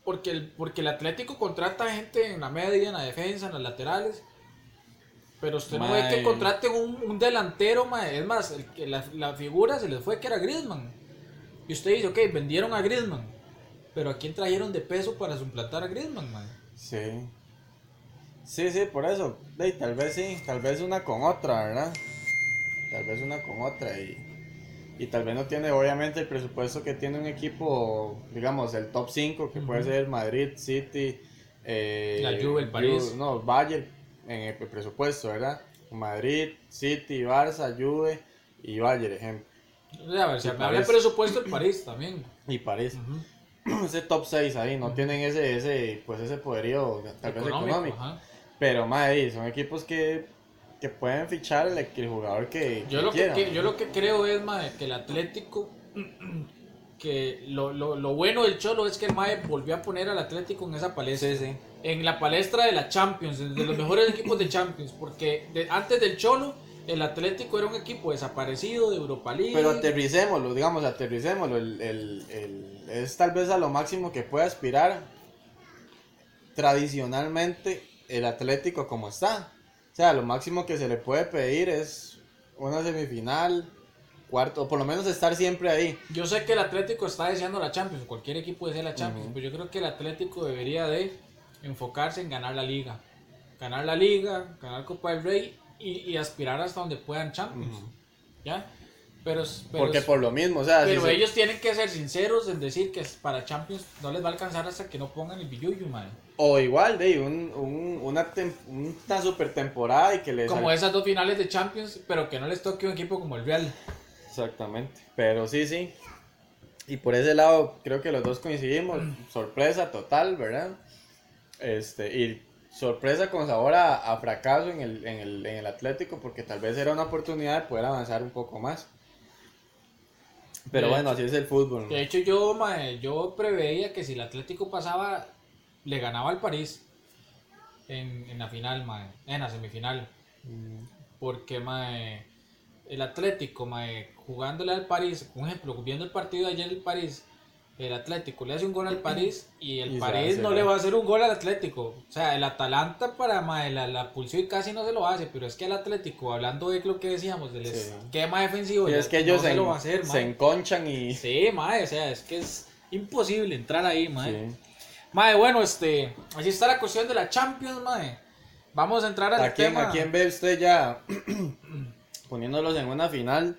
Porque el, porque el Atlético contrata gente en la media, en la defensa, en las laterales. Pero usted no ve que contraten un, un delantero, mae. Es más, el la, la figura se les fue que era Griezmann. Y usted dice, ok, vendieron a Griezmann. Pero ¿a quién trajeron de peso para suplantar a Griezmann, mae? Sí. Sí, sí, por eso. Ey, tal vez sí, tal vez una con otra, ¿verdad? Tal vez una con otra y, y tal vez no tiene obviamente el presupuesto que tiene un equipo, digamos, el top 5, que puede ser Madrid, City, eh, La Juve, el París. No, Bayern en el presupuesto, ¿verdad? Madrid, City, Barça, Juve y Bayern, ejemplo. O sea, a ver, habla presupuesto el París también. Y París. Ese top 6 ahí, no tienen ese, ese, pues ese poderío tal vez Económico, económico. Pero, madre, son equipos que, que pueden fichar el, el jugador que, Yo que lo que, quieran. que- yo lo que creo es, mae, que el Atlético, que lo, lo, lo bueno del Cholo es que el Mae volvió a poner al Atlético en esa palestra. Sí, sí. En la palestra de la Champions, de los mejores equipos de Champions. Porque de- antes del Cholo, el Atlético era un equipo desaparecido de Europa League. Pero aterricémoslo, digamos, aterricémoslo. El, el, el- es tal vez a lo máximo que puede aspirar tradicionalmente el Atlético como está. O sea, lo máximo que se le puede pedir es una semifinal, cuarto, o por lo menos estar siempre ahí. Yo sé que el Atlético está deseando la Champions, cualquier equipo desea la Champions, pero yo creo que el Atlético debería de enfocarse en ganar la liga. Ganar la liga, ganar Copa del Rey y, y aspirar hasta donde puedan Champions. ¿Ya? Pero, pero, Porque por lo mismo, o sea, si pero se- ellos tienen que ser sinceros en decir que para Champions no les va a alcanzar hasta que no pongan el billuyo, man. o igual de un, un- una, tem- una super temporada y que les Como esas dos finales de Champions, pero que no les toque un equipo como el Real. Exactamente. Pero sí, sí. Y por ese lado creo que los dos coincidimos. Sorpresa total, ¿verdad? Este, y sorpresa con sabor a, a fracaso en el, en, el, en el Atlético, porque tal vez era una oportunidad de poder avanzar un poco más. Pero De bueno, así es el fútbol. De hecho, yo, mae, yo preveía que si el Atlético pasaba, le ganaba al París en, en la final, mae, en la semifinal. Mm, Porque, mae, el Atlético, mae, jugándole al París, por ejemplo, viendo el partido de ayer del París, el Atlético le hace un gol al París y el Y París no le va a hacer un gol al Atlético. O sea, el Atalanta para mae, la, la pulsó y casi no se lo hace, pero es que el Atlético, hablando de lo que decíamos, del Sí. esquema defensivo, Y es que ellos no se, se lo va a hacer, se enconchan y... Sí, mae, o sea, es que es imposible entrar ahí, mae. Sí. Mae, bueno, este, así está la cuestión de la Champions, mae. Vamos a entrar al ¿A quién, tema. ¿A quién ve usted ya poniéndolos en una final?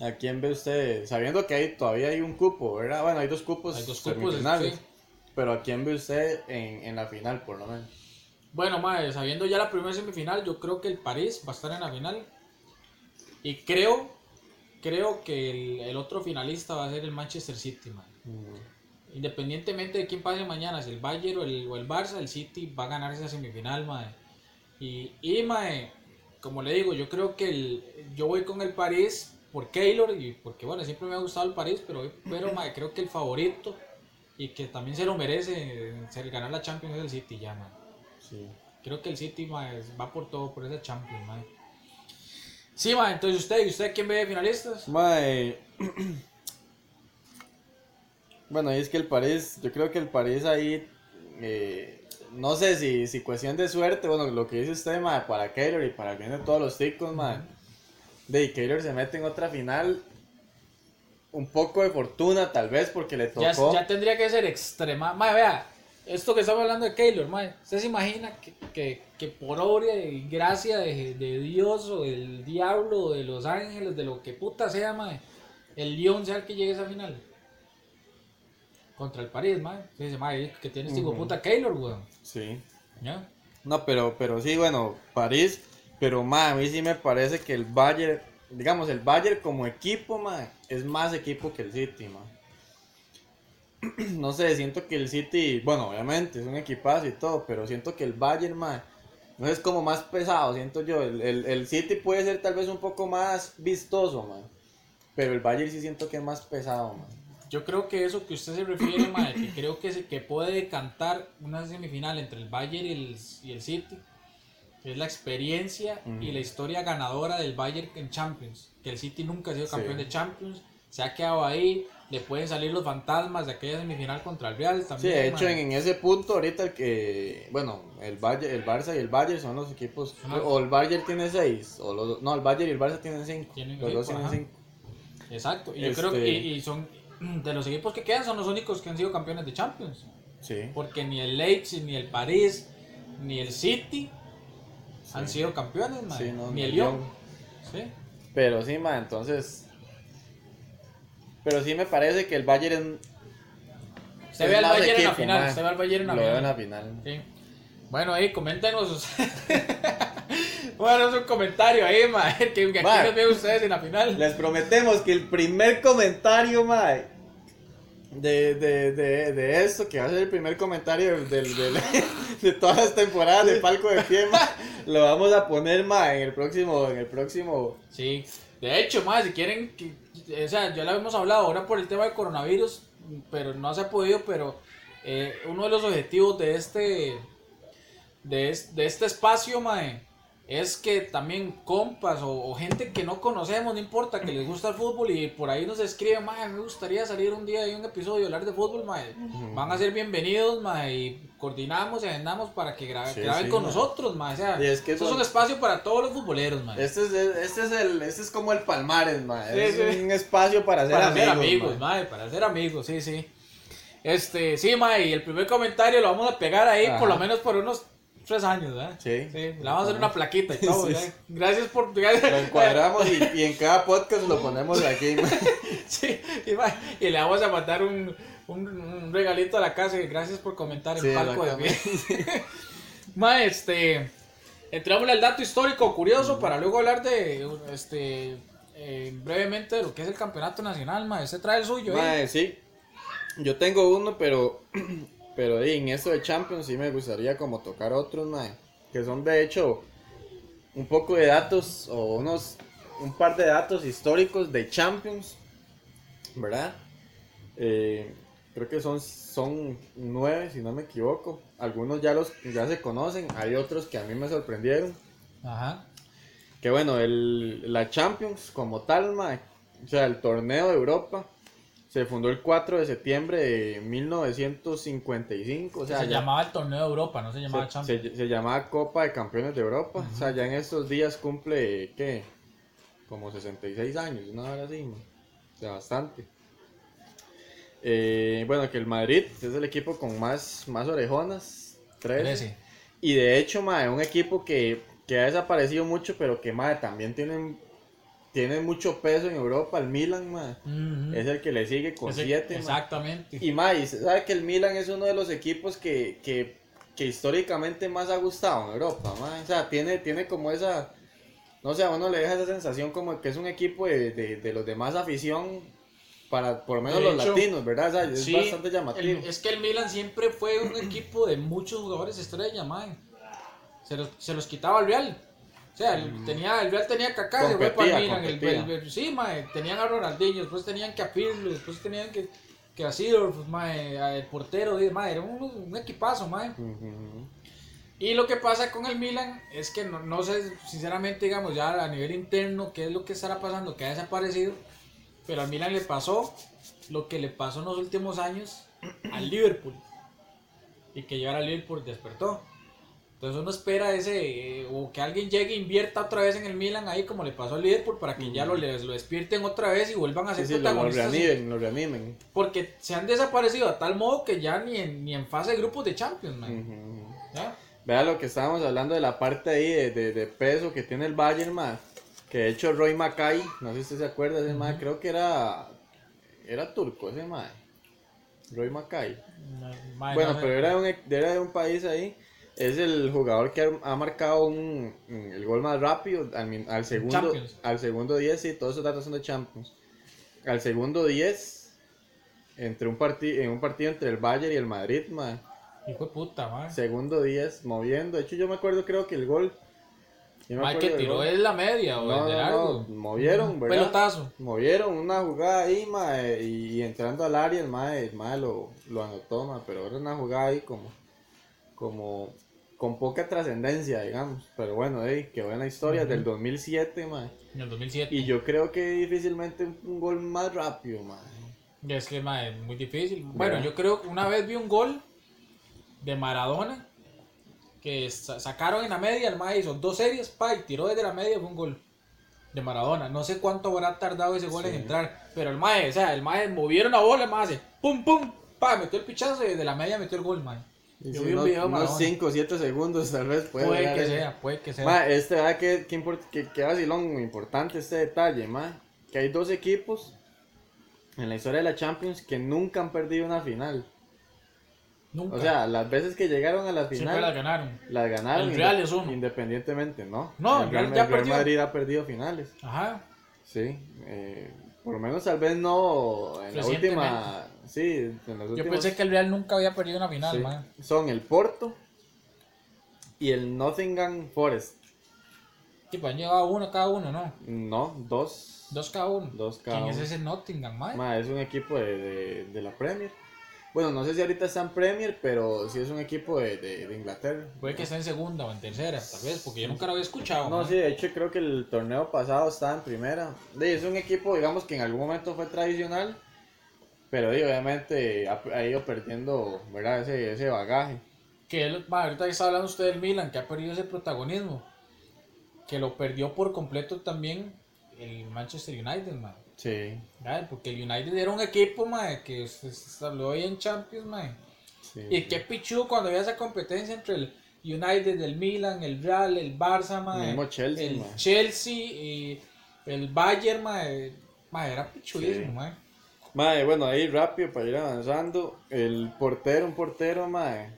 ¿A quién ve usted? Sabiendo que hay, todavía hay un cupo, ¿verdad? Bueno, hay dos cupos, Hay dos cupos, semifinales. sí. Pero ¿a quién ve usted en, en la final, por lo menos? Bueno, mae, sabiendo ya la primera semifinal, yo creo que el París va a estar en la final. Y creo, creo que el, el otro finalista va a ser el Manchester City, mae. Mm, Independientemente de quién pase mañana, si el Bayern o el, o el Barça, el City va a ganar esa semifinal, mae. Y, y mae, como le digo, yo creo que el, yo voy con el París por Keylor y porque, bueno, siempre me ha gustado el París, pero, pero creo que el favorito y que también se lo merece ser, ganar la Champions es el City ya, mae. Sí. Creo que el City mae, va por todo, por esa Champions, mae. Sí, mae, entonces usted, ¿y usted quién ve de finalistas? Mae, Bueno, y es que el París, yo creo que el París ahí, eh, no sé si, si cuestión de suerte, bueno, lo que dice usted, mae, para Keylor y para el bien de todos los ticos, mae, de Keylor se mete en otra final, un poco de fortuna tal vez porque le Ya, tocó. ya tendría que ser extrema. Mae, vea, esto que estamos hablando de Keylor, mae, ¿usted se imagina que, que, que por obra y gracia de, de Dios o del diablo o de los ángeles, de lo que puta sea, mae, el Lyon sea el que llegue a esa final? Contra el París, mae. Usted dice, mae, que tiene este Ujú. puta Keylor, weón. Sí. ¿Ya? No, pero, pero sí, bueno, París, pero ma, a mí sí me parece que el Bayern, digamos, el Bayern como equipo, ma, es más equipo que el City, ma. No sé, siento que el City, bueno, obviamente es un equipazo y todo, pero siento que el Bayern, ma, no es como más pesado, siento yo. El, el, el City puede ser tal vez un poco más vistoso, ma, pero el Bayern sí siento que es más pesado, ma. Yo creo que eso que usted se refiere, mae, que creo que, que puede decantar una semifinal entre el Bayern y el, y el City, es la experiencia y la historia ganadora del Bayern en Champions. Que el City nunca ha sido Sí. campeón de Champions, se ha quedado ahí, le pueden salir los fantasmas de aquella semifinal contra el Real Sí, también. de hecho, en, en ese punto, ahorita el que, bueno, el, Bayern, el Barça y el Bayern son los equipos, o el Bayern tiene seis, o los, no, el Bayern y el Barça tienen cinco, Tienen los dos tienen ajá. cinco. Exacto, y yo Este- creo que y, y son de los equipos que quedan son los únicos que han sido campeones de Champions. Sí, Porque ni el Leipzig, ni el París, ni el City han sido campeones, mae. Sí, no, ni el. Lyon. Sí. pero sí, ma, entonces, pero sí me parece que el Bayern Se ve al Bayern en la final. Se ve al Bayern en la lo veo en final. la final. Sí. Bueno, ahí coméntenos. bueno, es un comentario ahí, ma. Que, que aquí ven ustedes en la final. Les prometemos que el primer comentario, mae, de, de, de, de esto, que va a ser el primer comentario del, del- de todas las temporadas de Palco de Pie, lo vamos a poner, mae, en el próximo, en el próximo... Sí. De hecho, ma, si quieren, que, o sea, ya lo hemos hablado ahora por el tema del coronavirus, pero no se ha podido, pero eh, uno de los objetivos de este, de, de este espacio, mae, es que también compas o, o gente que no conocemos, no importa, que les gusta el fútbol y por ahí nos escriben, mae, me gustaría salir un día de un episodio y hablar de fútbol, mae. Van a ser bienvenidos, mae, y coordinamos y agendamos para que Sí, graben sí, con mae. nosotros, mae. O sea, Y es que esto son- es un espacio para todos los futboleros, mae. Este es, este es, el, este es como el Palmares, mae, Sí, es un espacio para ser para amigos, ser amigos, mae. mae, para ser amigos, sí, sí. Este, sí, mae, y el primer comentario lo vamos a pegar ahí Ajá. por lo menos por unos tres años, ¿eh? Sí. Sí, le vamos a hacer una plaquita y todo, Sí, ¿eh? sí. Gracias por... Lo encuadramos y, y en cada podcast lo ponemos aquí, sí, y, le vamos a mandar un, un, un regalito a la casa y gracias por comentar en Sí, palco de exactamente. Mae, este, entrémosle al dato histórico curioso para luego hablar de, este, eh, brevemente de lo que es el campeonato nacional, mae. Usted trae el suyo, ¿eh? Mae, sí. Yo tengo uno, pero Pero di, en esto de Champions sí me gustaría como tocar otros, mae, que son de hecho un poco de datos o unos un par de datos históricos de Champions, ¿verdad? Eh, creo que son, son nueve, si no me equivoco. Algunos ya los ya se conocen, hay otros que a mí me sorprendieron. Ajá. Que bueno, el, la Champions como tal, o sea, el torneo de Europa, se fundó el 4 de septiembre de 1955. O sea, se ya- llamaba el torneo de Europa, no se llamaba se, Champions. se- se llamaba Copa de Campeones de Europa. O sea, ya en estos días cumple, ¿qué? Como 66 años, una hora así, man. O sea, bastante. Eh, bueno, que el Madrid es el equipo con más, más orejonas. 13. Trece. Y de hecho, mae, un equipo que, que ha desaparecido mucho, pero que mae, también tienen, tiene mucho peso en Europa, el Milan, mae. Ujú. Es el que le sigue con Ese- 7. Exactamente. Y mae, sabe que el Milan es uno de los equipos que, que, que históricamente más ha gustado en Europa, mae. O sea, tiene, tiene como esa, no sé, a uno le deja esa sensación como que es un equipo de, de, de los de más afición para por lo menos los latinos, ¿verdad? O sea, es Sí, bastante llamativo. el- es que el Milan siempre fue un equipo de muchos jugadores estrella, mae. Se los, se los quitaba el Real. O sea, el, tenía, el Real tenía Kaká, se fue para el Mm. Milan. El, competía. el- el- sí, mae, tenían a Ronaldinho, después tenían que a Pirlo, después tenían que, que a mae, a el portero, y, mae, era un, un equipazo, mae. Y lo que pasa con el Milan es que no, no sé, sinceramente, digamos, ya a nivel interno, qué es lo que estará pasando, que ha desaparecido. Pero al Milan le pasó lo que le pasó en los últimos años al Liverpool. Y que llegar al Liverpool despertó. Entonces uno espera ese, eh, o que alguien llegue e invierta otra vez en el Milan ahí como le pasó al Liverpool para que ya lo, les- lo despierten otra vez y vuelvan a Sí, ser sí, lo, lo protagonistas. reanimen, lo reanimen. Porque se han desaparecido a tal modo que ya ni en, ni en fase de grupos de Champions, man. Vea lo que estábamos hablando de la parte ahí de, de, de peso que tiene el Bayern, ma. Que de hecho Roy Mackay, no sé si usted se acuerda, ese ma, creo que era era turco ese ma. Roy Mackay. Bueno, no sé. pero era de, un, era de un país ahí. Es el jugador que ha, marcado un, el gol más rápido al, al segundo Champions. al segundo 10, sí, todos esos datos son de Champions. Al segundo 10 entre un partido en un partido entre el Bayern y el Madrid, ma. Hijo de puta, man. Segundo 10, moviendo. De hecho, yo me acuerdo, creo que el gol. acuerdo que tiró es la media o No, el de no, largo. no, movieron, ¿verdad? Pelotazo. Movieron una jugada ahí, mae, y, y entrando al área, el mae, el mae lo, lo anotó, mae, pero era una jugada ahí como, como, con poca trascendencia, digamos. Pero bueno, ey, qué buena historia, Ujú. del 2007, mae. En el 2007. Y yo creo que difícilmente un, un gol más rápido, mae. Y Es que, mae, es muy difícil. Bueno, ¿Verdad? yo creo que una vez vi un gol de Maradona que sa- sacaron en la media, el mae hizo dos series, pa, y tiró desde la media, fue un gol de Maradona. No sé cuánto habrá tardado ese gol en Sí. entrar, pero el mae, o sea, el mae movieron la bola, el mae hace pum pum, pa, metió el pichazo y desde la media metió el gol, mae. Y Yo si vi un unos- video de unos Maradona. 5 o 7 segundos tal vez puede, Puede que sea, puede que sea. Ma, este, ¿verdad? Que, que, import- que, que vacilón, importante este detalle, ma. Que hay dos equipos en la historia de la Champions que nunca han perdido una final. Nunca. O sea, las veces que llegaron a la siempre final, la ganaron. las ganaron El Real inde- es uno. independientemente, ¿no? No, el Real, ya el perdió. Madrid ha perdido finales, Ajá. sí. eh, por lo menos tal vez no en la última, sí, en los Yo últimos, pensé que el Real nunca había perdido una final, sí. mae. son el Porto y el Nottingham Forest. Tipo, han llevado uno cada uno, ¿no? No, dos. Dos cada uno. Dos cada ¿Quién uno. es ese Nottingham, mae? Ma, es un equipo de, de, de la Premier. Bueno, no sé si ahorita está en Premier, pero sí es un equipo de, de, de Inglaterra. Puede que esté en segunda o en tercera, tal vez, porque yo nunca lo había escuchado. No, mae. sí, de hecho creo que el torneo pasado estaba en primera. Es un equipo, digamos, que en algún momento fue tradicional, pero di, obviamente ha, ha ido perdiendo, ¿verdad? Ese, ese bagaje. Que él, mae, ahorita que está hablando usted del Milan, que ha perdido ese protagonismo. Que lo perdió por completo también el Manchester United, mae. Sí, ¿Verdad? Porque el United era un equipo, mae, que se, se habló ahí en Champions, mae. sí. Y qué pichudo cuando había esa competencia entre el United, el Milan, el Real, el Barça, mae, El Chelsea, el. Chelsea y el Bayern, mae, mae, era pichudísimo, Sí. Mae, bueno, ahí rápido para ir avanzando. El portero, un portero, mae,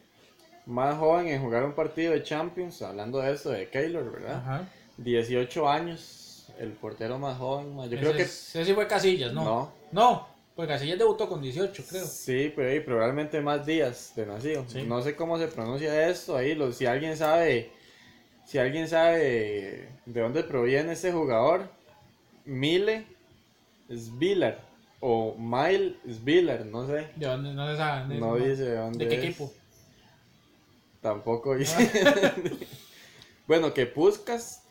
más joven en jugar un partido de Champions, hablando de eso, de Keylor, ¿verdad? Ajá. 18 años, el portero más joven, mae. Yo Ese creo que es- ese sí fue Casillas, ¿no? No. No, Pues Casillas debutó con 18, creo. Sí, pero ahí probablemente más días de nacido. Sí. No sé cómo se pronuncia esto ahí, lo- si alguien sabe, si alguien sabe de dónde proviene este jugador, Mile Svilar o Mile Svilar, no sé. ¿De dónde? No se sabe. No dice de dónde ¿De qué es. equipo? Tampoco dice. bueno, que Puskas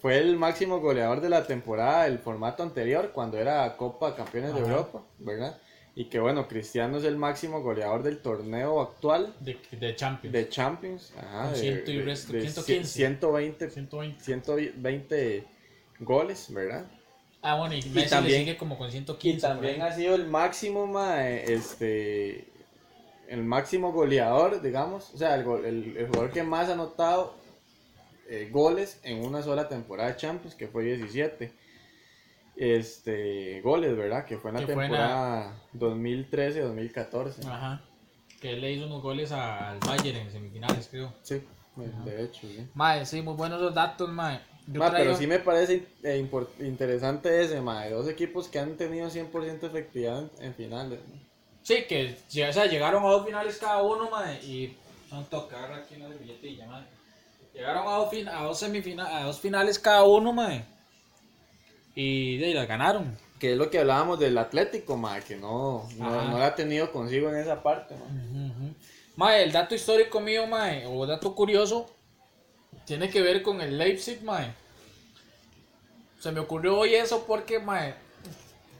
fue el máximo goleador de la temporada del formato anterior, cuando era Copa Campeones de Ajá. Europa, ¿verdad? Y que bueno, Cristiano es el máximo goleador del torneo actual De, de Champions. de Champions. Ajá, de, ciento y de- resto, de 115. 120, 120. 120 goles, ¿verdad? Ah, bueno, y Messi también- le sigue como con 115. Y también ha sido el máximo, mae, este, el máximo goleador, digamos, o sea, el, el- el jugador que más ha anotado eh, goles en una sola temporada de Champions, que fue 17. Este, goles, ¿verdad? Que fue en la Que en la- temporada 2013-2014. Ajá. Que él le hizo unos goles al Bayern en semifinales, creo. Sí, de hecho, sí. Mae, sí, muy buenos los datos, mae. Ma, pero sí me parece eh, interesante ese, ma, de dos equipos que han tenido 100% efectividad en, en finales. ¿no? Sí, que o sea, llegaron a dos finales cada uno, mae, y son tocar aquí una servilletilla, mae. Llegaron a dos, fin- a dos semifina- a dos finales cada uno, mae. Y ahí las ganaron. Que es lo que hablábamos del Atlético, ma, que no, no, no la ha tenido consigo en esa parte. ma. Mae, el dato histórico mío, mae, o dato curioso, tiene que ver con el Leipzig, mae. Se me ocurrió hoy eso porque, mae,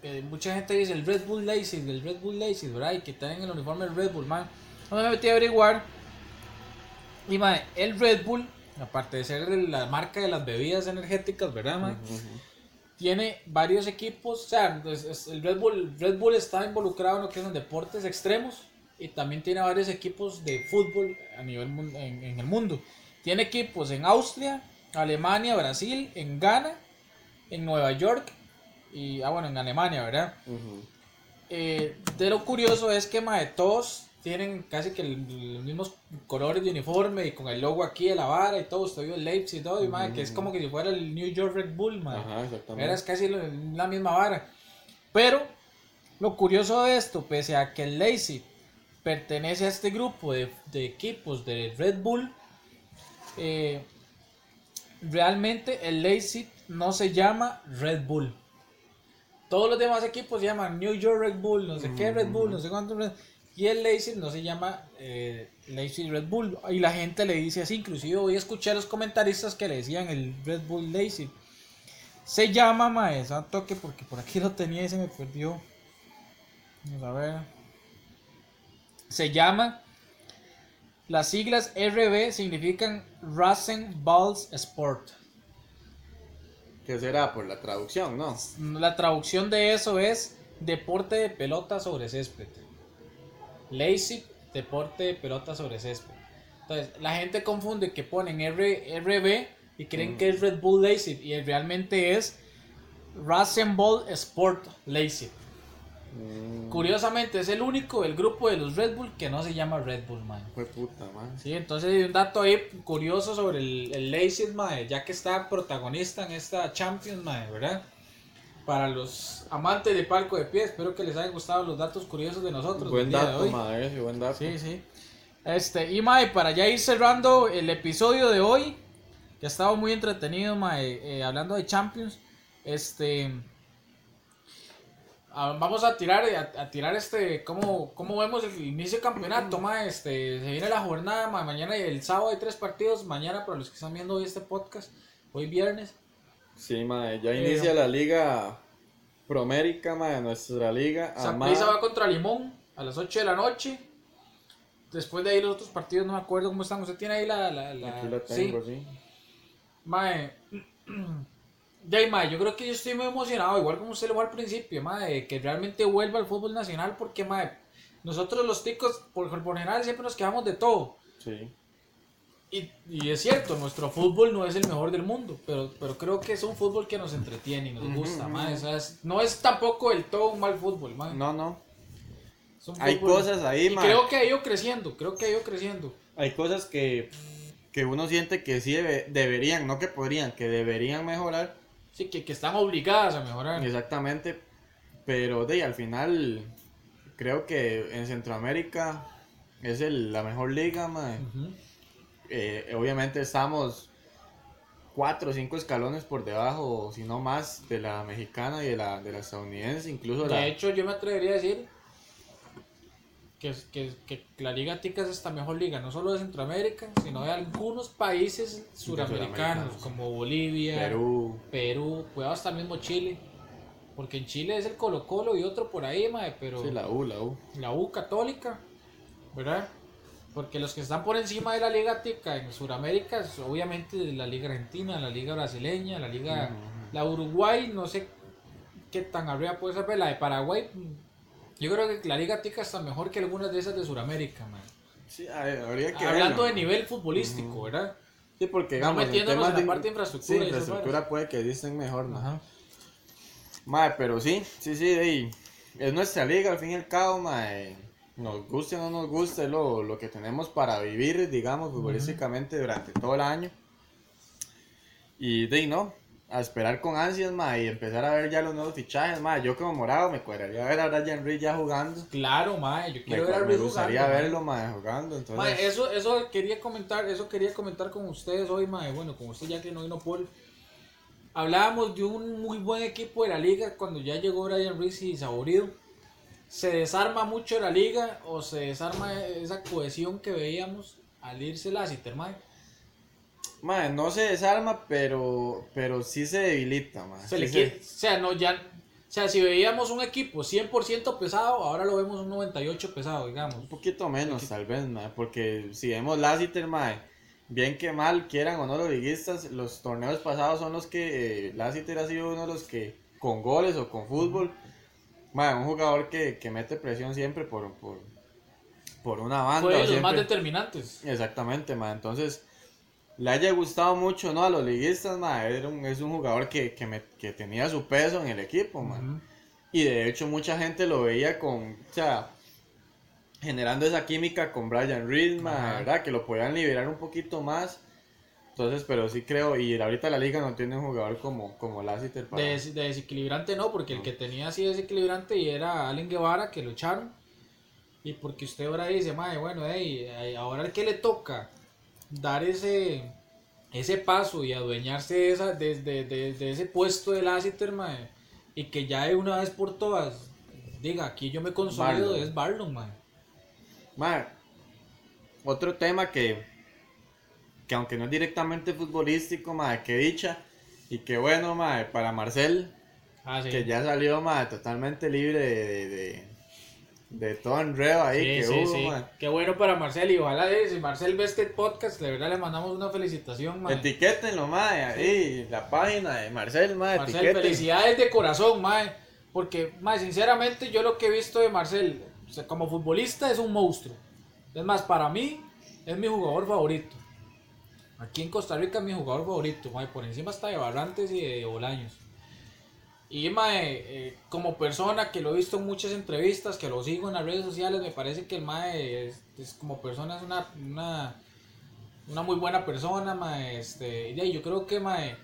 eh, mucha gente dice el Red Bull Leipzig, el Red Bull Leipzig, ¿verdad? Y que tienen el uniforme del Red Bull, mae. No me metí a averiguar. Y, mae, el Red Bull, aparte de ser la marca de las bebidas energéticas, ¿verdad, mae? tiene varios equipos, o sea, el Red Bull, Red Bull está involucrado en lo que son deportes extremos y también tiene varios equipos de fútbol a nivel en, en el mundo. Tiene equipos en Austria, Alemania, Brasil, en Ghana, en Nueva York y, ah, bueno, en Alemania, ¿verdad? Eh, de lo curioso es que mae, todos tienen casi que el- los mismos colores de uniforme y con el logo aquí de la vara y todo, estoy el Leipzig y todo, y que es como que si fuera el New York Red Bull, mae. Ajá, exactamente. Era casi lo- la misma vara. Pero lo curioso de esto, pese a que el Lazy pertenece a este grupo de, de equipos de Red Bull, eh, realmente el Lazy no se llama Red Bull. Todos los demás equipos se llaman New York Red Bull, no sé qué Red Bull, no sé cuánto. Y el Lazy no se llama eh, Red Bull. Y la gente le dice así. Inclusive hoy escuché a los comentaristas que le decían el Red Bull Lazy. Se llama Mae, un toque porque por aquí lo tenía y se me perdió. Vamos a ver. Se llama. Las siglas RB significan Racing Balls Sport. ¿Qué será? Por la traducción, ¿no? La traducción de eso es deporte de pelota sobre césped. Lazy, deporte de pelota sobre césped. Entonces, la gente confunde que ponen R, RB y creen que es Red Bull Lazy y realmente es Racing Ball Sport Lazy. Mm, Curiosamente, es el único del grupo de los Red Bull que no se llama Red Bull, man. fue puta, man. Sí, entonces hay un dato ahí curioso sobre el, el mae, ya que está protagonista en esta Champions, mae, ¿verdad? Para los amantes de palco de pie, espero que les hayan gustado los datos curiosos de nosotros. Buen dato, madre, sí, buen dato. Sí, sí. Este, y mae, para ya ir cerrando el episodio de hoy, que ha estado muy entretenido, mae, eh, hablando de Champions, este... Vamos a tirar, a, a tirar este, cómo, cómo vemos el inicio del campeonato, mae, este, se viene la jornada, mae, mañana y el sábado hay tres partidos, mañana para los que están viendo hoy este podcast, hoy viernes, Sí, madre, ya Eh, inicia la liga Promérica, madre, nuestra liga. Saprissa va contra Limón a las 8 de la noche, después de ahí los otros partidos, no me acuerdo cómo están, usted tiene ahí la... la, la- Aquí la sí. tengo, sí. Mae, ya, yo creo que yo estoy muy emocionado, igual como usted lo fue al principio, mae, que realmente vuelva al fútbol nacional, porque, mae, nosotros los ticos, por, por general, siempre nos quedamos de todo. Sí. Y, y es cierto, nuestro fútbol no es el mejor del mundo, pero, pero creo que es un fútbol que nos entretiene y nos gusta, Ujú, mae, ujú. o sea, es- no es tampoco del todo un mal fútbol, mae. No, no. Hay cosas ahí, y mae. creo que ha ido creciendo, creo que ha ido creciendo. Hay cosas que, que uno siente que sí debe- deberían, no que podrían, que deberían mejorar. Sí, que, que están obligadas a mejorar. Exactamente. Pero de ahí, al final creo que en Centroamérica es el- la mejor liga, mae. Eh, obviamente estamos cuatro o cinco escalones por debajo, si no más, de la mexicana y de la, de la estadounidense, incluso la... De hecho, yo me atrevería a decir que, que, que la Liga Tica es esta mejor liga, no solo de Centroamérica, sino de algunos países suramericanos, como Bolivia, Perú, Perú, cuidado hasta el mismo Chile. Porque en Chile es el Colo Colo y otro por ahí, mae, pero sí, la U, la U. la U católica, ¿verdad? Porque los que están por encima de la Liga Tica en Sudamérica es obviamente la Liga Argentina, la Liga Brasileña, la Liga... Ujú. La Uruguay, no sé qué tan arriba puede ser, pero la de Paraguay, yo creo que la Liga Tica está mejor que algunas de esas de Sudamérica, man. Sí, ver, habría que Hablando verlo. de nivel futbolístico. ¿verdad? Sí, porque No digamos, en metiéndonos temas en la de parte de infraestructura Sí, infraestructura puede que dicen mejor, ¿no? Ajá. Mae, pero sí, sí, sí, ey, es nuestra liga al fin y al cabo, mae. Nos guste o no nos guste, es lo, lo que tenemos para vivir, digamos, futbolísticamente durante todo el año. Y de ahí, no, a esperar con ansias, mae, y empezar a ver ya los nuevos fichajes, mae. Yo como morado me cuadraría ver a Brian Reed ya jugando. Claro, mae, yo Me, quiero ver a me Ruiz gustaría jugando, verlo, mae, jugando. Entonces, Mae, eso, eso quería comentar, eso quería comentar con ustedes hoy, mae. Bueno, con usted ya que no vino Paul. Hablábamos de un muy buen equipo de la liga cuando ya llegó Brian Reese y Saborido. Se desarma mucho la liga o se desarma esa cohesión que veíamos al irse Lassiter, mae. Mae, no se desarma, pero, pero sí se debilita. Se quiere- o sea, no ya, o sea, si veíamos un equipo 100% pesado, ahora lo vemos un 98 pesado, digamos. Un poquito menos, tal vez, mae, porque si vemos Lassiter, mae, bien que mal, quieran o no los liguistas, los torneos pasados son los que eh, Lassiter ha sido uno de los que, con goles o con fútbol, mae, un jugador que, que mete presión siempre por, por, por una banda. Fue de los más determinantes. Exactamente, mae, entonces le haya gustado mucho, ¿no? A los liguistas, mae, era un- es un jugador que, que, me- que tenía su peso en el equipo, mae. Ujú. Y de hecho mucha gente lo veía con, o sea, generando esa química con Brian Reed, ma, Ajá. ¿verdad? Que lo podían liberar un poquito más. Entonces, pero sí creo, y ahorita la liga no tiene un jugador como, como Lassiter para... De, des- de desequilibrante no, porque el que tenía así desequilibrante y era Allen Guevara, que lo echaron. Y porque usted ahora dice, madre, bueno, ey, eh, ahora el que le toca dar ese ese paso y adueñarse de, esa, de, de- de- de ese puesto de Lassiter, mae, y que ya de una vez por todas diga, aquí yo me consolido, Barlow. es mae. Ma, otro tema que, que aunque no es directamente futbolístico, que dicha, y que bueno, para Marcel, Ah, sí. que ya salió, totalmente libre de, de, de, de todo enredo ahí Sí, que sí, hubo, sí. Qué bueno para Marcel y ojalá eh, si Marcel ve este podcast, de verdad le mandamos una felicitación, mae. Etiquétenlo, mae, ahí, la página de Marcel, mae, Marcel, etiqueten. felicidades de corazón, mae. Porque, mae, sinceramente, yo lo que he visto de Marcel, o sea, como futbolista, es un monstruo. Es más, para mí, es mi jugador favorito. Aquí en Costa Rica es mi jugador favorito, mae. Por encima está de Barrantes y de Bolaños. Y, mae, eh, como persona que lo he visto en muchas entrevistas, que lo sigo en las redes sociales, me parece que el mae es, es como persona es una, una, una muy buena persona, mae. Este, y yo creo que, mae,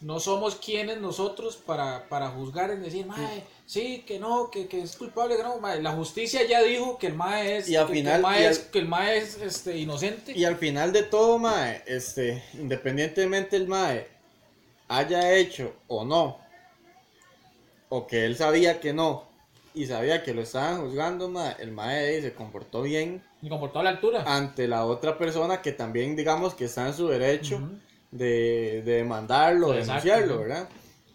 no somos quienes nosotros para, para juzgar en decir, mae, sí, que no, que, que es culpable, que no, mae. La justicia ya dijo que el mae es, Y al que, el mae y al- es, que el mae es, este, inocente. Y al final de todo, mae, este, independientemente el mae haya hecho o no, o que él sabía que no, y sabía que lo estaban juzgando, mae, el mae se comportó bien Y comportó a la altura. ante la otra persona que también, digamos, que está en su derecho Ujú. de, de demandarlo, de denunciarlo. ¿verdad?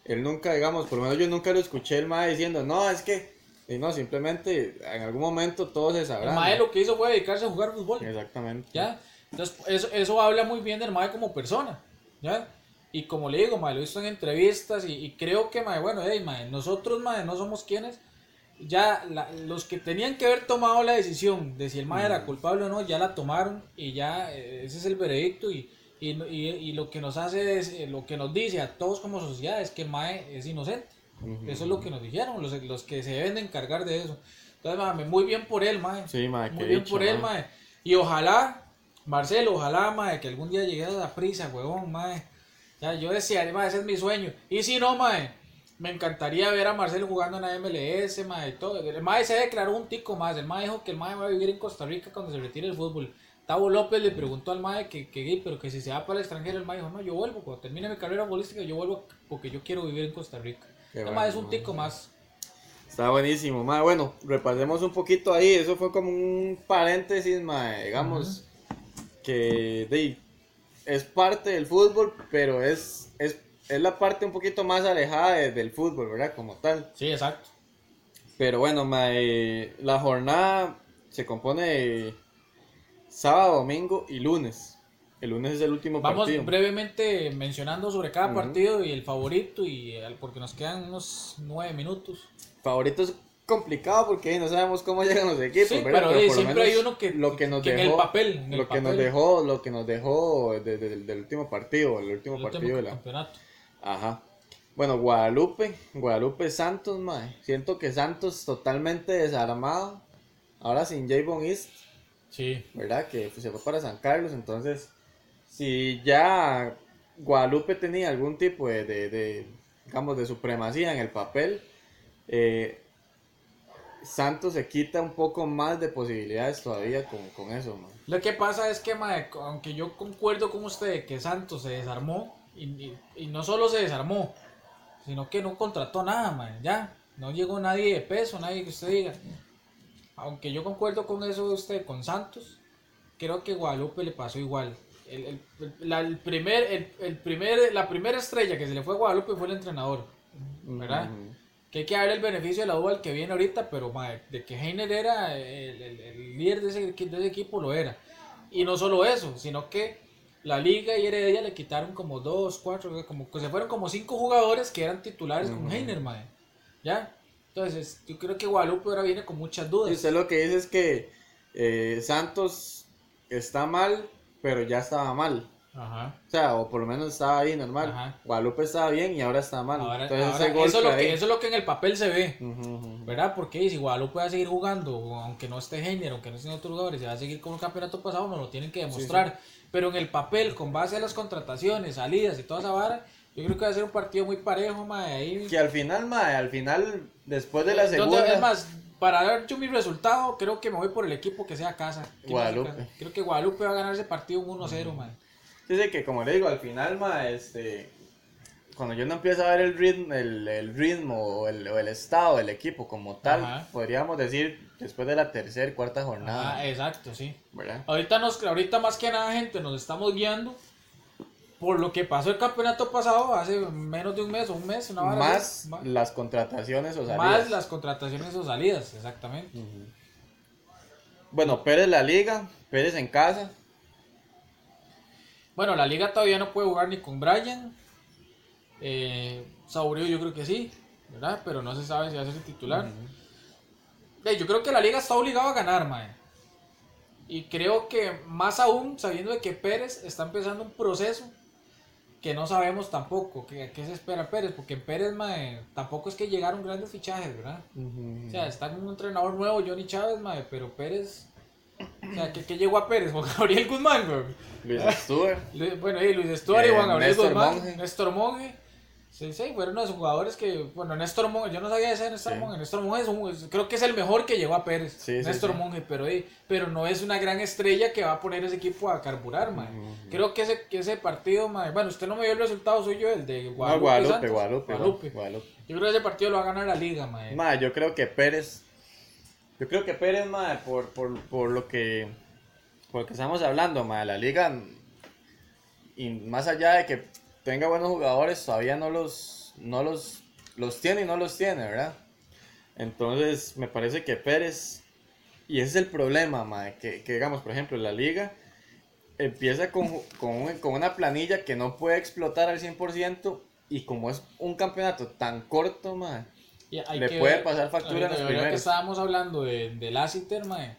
Él nunca, digamos, por lo menos yo nunca lo escuché el mae diciendo, no, es que, y no, simplemente en algún momento todo se sabrá. El mae ¿no? lo que hizo fue dedicarse a jugar fútbol. Exactamente. ¿Ya? Entonces, eso, eso habla muy bien del Mae como persona, ¿ya? Y como le digo, Mae, lo he visto en entrevistas y, y creo que, Mae, bueno, hey, Mae, nosotros, Mae, no somos quienes, ya la- los que tenían que haber tomado la decisión de si el Mae era culpable o no, ya la tomaron y ya eh, ese es el veredicto y, y, y- lo que nos hace, es, eh, lo que nos dice a todos como sociedad es que el Mae es inocente. Ujú. Eso es lo que nos dijeron, los, los que se deben de encargar de eso. Entonces, Mae, muy bien por él, Mae. Sí, mae, Muy bien dicha, por él, mae. Y ojalá, Marcelo, ojalá, mae, que algún día llegue a la prisa, huevón, mae. Ya, yo decía, mae, ese es mi sueño. Y si no, mae, Me encantaría ver a Marcelo jugando en la MLS, mae, y todo. El mae se declaró un tico más. El mae dijo que el mae va a vivir en Costa Rica cuando se retire el fútbol. Tavo López le preguntó al mae que, que, pero que si se va para el extranjero, el mae dijo, no, yo vuelvo, cuando termine mi carrera futbolística, yo vuelvo porque yo quiero vivir en Costa Rica. Qué el bueno, mae es un tico más. Está buenísimo, mae. Bueno, repasemos un poquito ahí. Eso fue como un paréntesis, mae. Digamos que de, es parte del fútbol, pero es, es, es la parte un poquito más alejada de- del fútbol, ¿verdad? Como tal. Sí, exacto. Pero bueno, mae, la jornada se compone de sábado, domingo y lunes. El lunes es el último Vamos partido. brevemente mencionando sobre cada partido y el favorito, y porque nos quedan unos nueve minutos. Favorito es complicado porque no sabemos cómo llegan los equipos, Sí, ¿verdad? pero, eh, por lo siempre menos hay uno que- lo que nos que en dejó, el papel, en el lo que nos dejó, lo que nos dejó de- de- del- del último partido, el último El partido último de la, campeonato. ajá. Bueno, Guadalupe, Guadalupe Santos, mae. Siento que Santos totalmente desarmado. Ahora sin Javon East, Sí. ¿verdad? Que pues, se fue para San Carlos, entonces si ya Guadalupe tenía algún tipo de, de- de, digamos, de supremacía en el papel, eh, Santos se quita un poco más de posibilidades todavía con, con eso, man. Lo que pasa es que, aunque yo concuerdo con usted que Santos se desarmó, y, y- y no solo se desarmó, sino que no contrató nada, mae, ya. No llegó nadie de peso, nadie que usted diga. Aunque yo concuerdo con eso de usted, con Santos, creo que Guadalupe le pasó igual. El, el- la, el primer, el, el primer, la primera estrella que se le fue a Guadalupe fue el entrenador, ¿verdad? Que hay que darle el beneficio de la duda al que viene ahorita, pero mae, de que Heiner era el, el- el líder de ese, de ese equipo, lo era. Y no solo eso, sino que la liga y Heredia le quitaron como dos, cuatro, como que se fueron como cinco jugadores que eran titulares con. Heiner, mae. ¿Ya? Entonces, yo creo que Guadalupe ahora viene con muchas Y dudas. usted lo que dice es que eh, Santos está mal, pero ya estaba mal. Ajá. O sea, o por lo menos estaba ahí normal. Ajá. Guadalupe estaba bien y ahora está mal. Ahora, Entonces ahora, ese eso, es lo que, eso es lo que en el papel se ve. ¿Verdad? Porque si Guadalupe va a seguir jugando, aunque no esté Heiner, aunque no estén otros jugadores, y va a seguir con el campeonato pasado, nos lo tienen que demostrar. Pero en el papel, con base a las contrataciones, salidas y toda esa vara, yo creo que va a ser un partido muy parejo, mae. Ahí, Que al final, mae, al final, después de la Entonces, segunda. es más, para dar yo mi resultado, creo que me voy por el equipo que sea casa. que Guadalupe. casa. Creo que Guadalupe va a ganar ese partido un 1-0, mae. Dice que, como le digo, al final, mae, este. Cuando yo no empiezo a ver el ritmo, el, el ritmo o, el, o el estado del equipo como tal, Ajá. podríamos decir después de la tercera, cuarta jornada. Ah, exacto, sí. ¿Verdad? Ahorita, nos, ahorita más que nada, gente, nos estamos guiando por lo que pasó el campeonato pasado hace menos de un mes o un mes, una vara Más. Ma- las contrataciones o más salidas. las contrataciones o salidas, exactamente. Bueno, Pérez la liga, Pérez en casa. Bueno, la liga todavía no puede jugar ni con Brian. Eh, Saurio yo creo que sí, ¿verdad? Pero no se sabe si va a ser el titular. Eh, yo creo que la liga está obligada a ganar, mae. Y creo que más aún sabiendo de que Pérez está empezando un proceso que no sabemos tampoco qué, qué se espera Pérez, porque en Pérez mae, tampoco es que llegaron grandes fichajes, ¿verdad? O sea, está un entrenador nuevo, Johnny Chávez, mae, pero Pérez... O sea, ¿qué, qué llegó a Pérez? Juan Gabriel Guzmán, güey. Luis Stewart. Lu- Bueno, y Luis Stuart y Eh, Juan Gabriel Néstor Guzmán, Monge. Néstor Monge. Sí, sí, fueron los jugadores que, bueno, Néstor Monge, yo no sabía ese Néstor Sí. Monge. Néstor Monge es un- creo que es el mejor que llegó a Pérez. Sí, Néstor sí. Monge, pero, pero no es una gran estrella que va a poner ese equipo a carburar. Ujú. Creo que ese, que ese partido, mae, bueno, usted no me dio el resultado suyo, el de No, Guadalupe. Santos. Guadalupe, Guadalupe. Guadalupe. Yo creo que ese partido lo va a ganar la liga, mae. Ma, yo creo que Pérez. Yo creo que Pérez, ma, por, por, por lo que. Por lo que estamos hablando, ma, la liga. Y más allá de que tenga buenos jugadores, todavía no los. No los. Los tiene y no los tiene, ¿verdad? Entonces, me parece que Pérez. Y ese es el problema, ma, que, que digamos, por ejemplo, la liga empieza con, con, con una planilla que no puede explotar al 100%. Y como es un campeonato tan corto, ma, Y hay le que puede ver- pasar factura en los ahorita que primeros. estábamos hablando de, del Lassiter, mae,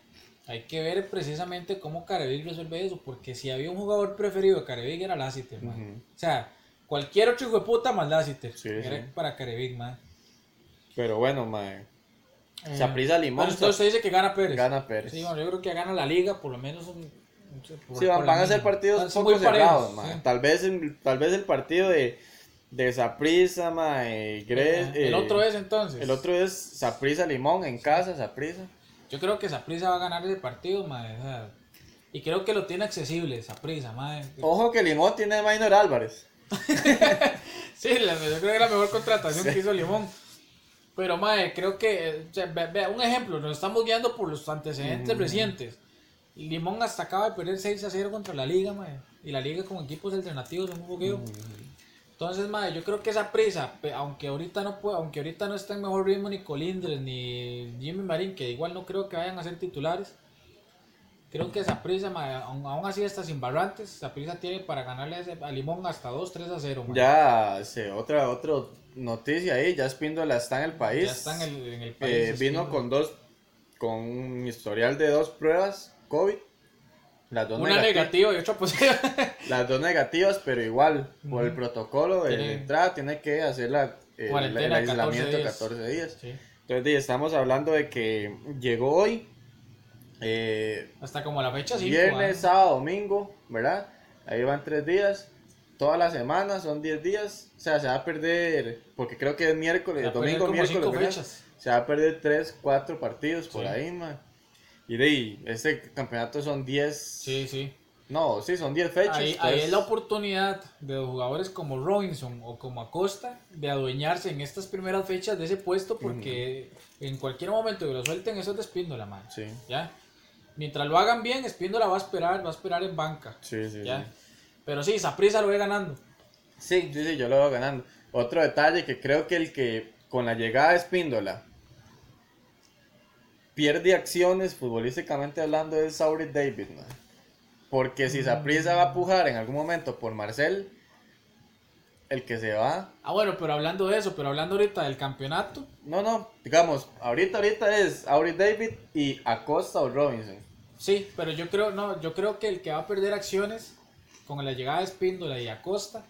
hay que ver precisamente cómo Carevic resuelve eso, porque si había un jugador preferido de Carevic era Lassiter, mae. O sea, cualquier otro hijo de puta más Lassiter, Sí, era sí. para Carevic, mae. Pero bueno, mae. Eh, Saprissa Limón pero usted, usted dice que gana Pérez. gana Pérez. Sí, bueno, yo creo que gana la liga, por lo menos un... un- por- Sí, van, a ser partidos ser poco cerrados, sí. Tal vez, tal vez el partido de, de Saprisa, mae, el eh, otro es entonces. El otro es Saprisa Limón en casa, Saprisa. Yo creo que Saprisa va a ganar ese partido, mae. o sea, y creo que lo tiene accesible, Saprisa, mae. Ojo que Limón tiene a Minor Álvarez. Sí, la- yo creo que es la mejor contratación que hizo Limón. Pero, mae, creo que, eh, o sea, ve- vea, un ejemplo, nos estamos guiando por los antecedentes recientes. Limón hasta acaba de perder 6 a 0 contra la Liga, mae. Y la Liga con equipos alternativos un fogueo. Entonces, mae, yo creo que esa prisa, aunque ahorita no puede, aunque ahorita no está en mejor ritmo ni Colindres ni Jimmy Marín, que igual no creo que vayan a ser titulares. Creo que esa prisa, mae, aún, así está sin barrantes, esa prisa tiene para ganarle a, ese- a Limón hasta 2, 3 a 0, mae. Ya, otra, otra noticia ahí, ya Espíndola está en el país. Ya está en el, en el país. Eh, vino Espíndola. con dos, con un historial de dos pruebas COVID. Las dos, Una negati- negativa y otra positiva. las dos negativas, pero igual, por el protocolo de Tiene- entrada, tiene que hacer la, el, Cuarentena el de 14 aislamiento días. 14 días. Sí. Entonces, di, estamos hablando de que llegó hoy, eh, Hasta como la fecha 5. viernes, sábado, domingo, ¿verdad? Ahí van tres días. Toda la semana son 10 días. O sea, se va a perder, porque creo que es miércoles, domingo, miércoles, 5 ¿verdad? fechas. Se va a perder 3, 4 partidos por Sí. ahí, man. Y de ahí, este campeonato son 10. Sí, sí. No, sí, son 10 fechas. Ahí, ahí es la oportunidad de los jugadores como Robinson o como Acosta de adueñarse en estas primeras fechas de ese puesto porque en cualquier momento que lo suelten eso es de Espíndola, man. Sí, ¿Ya? Mientras lo hagan bien, Espíndola va a esperar, va a esperar en banca. sí, sí. ¿Ya? sí. Pero sí, Saprisa lo ve ganando. Sí, sí, sí, yo lo veo ganando. Otro detalle que creo que el que con la llegada de Espíndola pierde acciones futbolísticamente hablando es Sauri David, man. Porque si Saprissa va a pujar en algún momento por Marcel, el que se va. Ah, bueno, pero hablando de eso, pero hablando ahorita del campeonato, No, no, digamos, ahorita, ahorita es Auri David y Acosta o Robinson. sí, pero yo creo, no, yo creo que el que va a perder acciones con la llegada de Espíndola y Acosta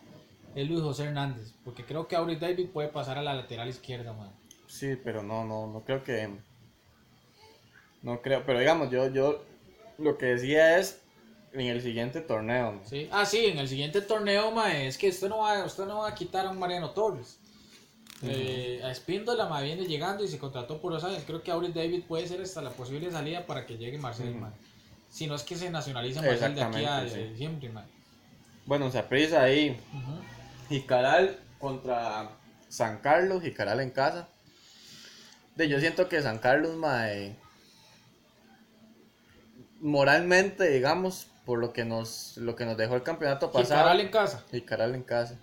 es Luis José Hernández, porque creo que Auris David puede pasar a la lateral izquierda, man. Sí, pero no, no, no creo que. No creo, pero digamos, yo, yo lo que decía es en el siguiente torneo. Sí. Ah, sí, en el siguiente torneo, mae, es que usted no va, usted no va a quitar a un Mariano Torres. Eh, a Espíndola mae, viene llegando y se contrató por dos años. Creo que Auris David puede ser hasta la posible salida para que llegue Marcel. Si no es que se nacionaliza Marcel de aquí a sí. diciembre, mae. Bueno, Saprissa ahí. Ujú. Jicaral contra San Carlos, Jicaral en casa. De, yo siento que San Carlos, mae, moralmente, digamos, por lo que nos, lo que nos dejó el campeonato pasado. Jicaral en casa. Jicaral en casa.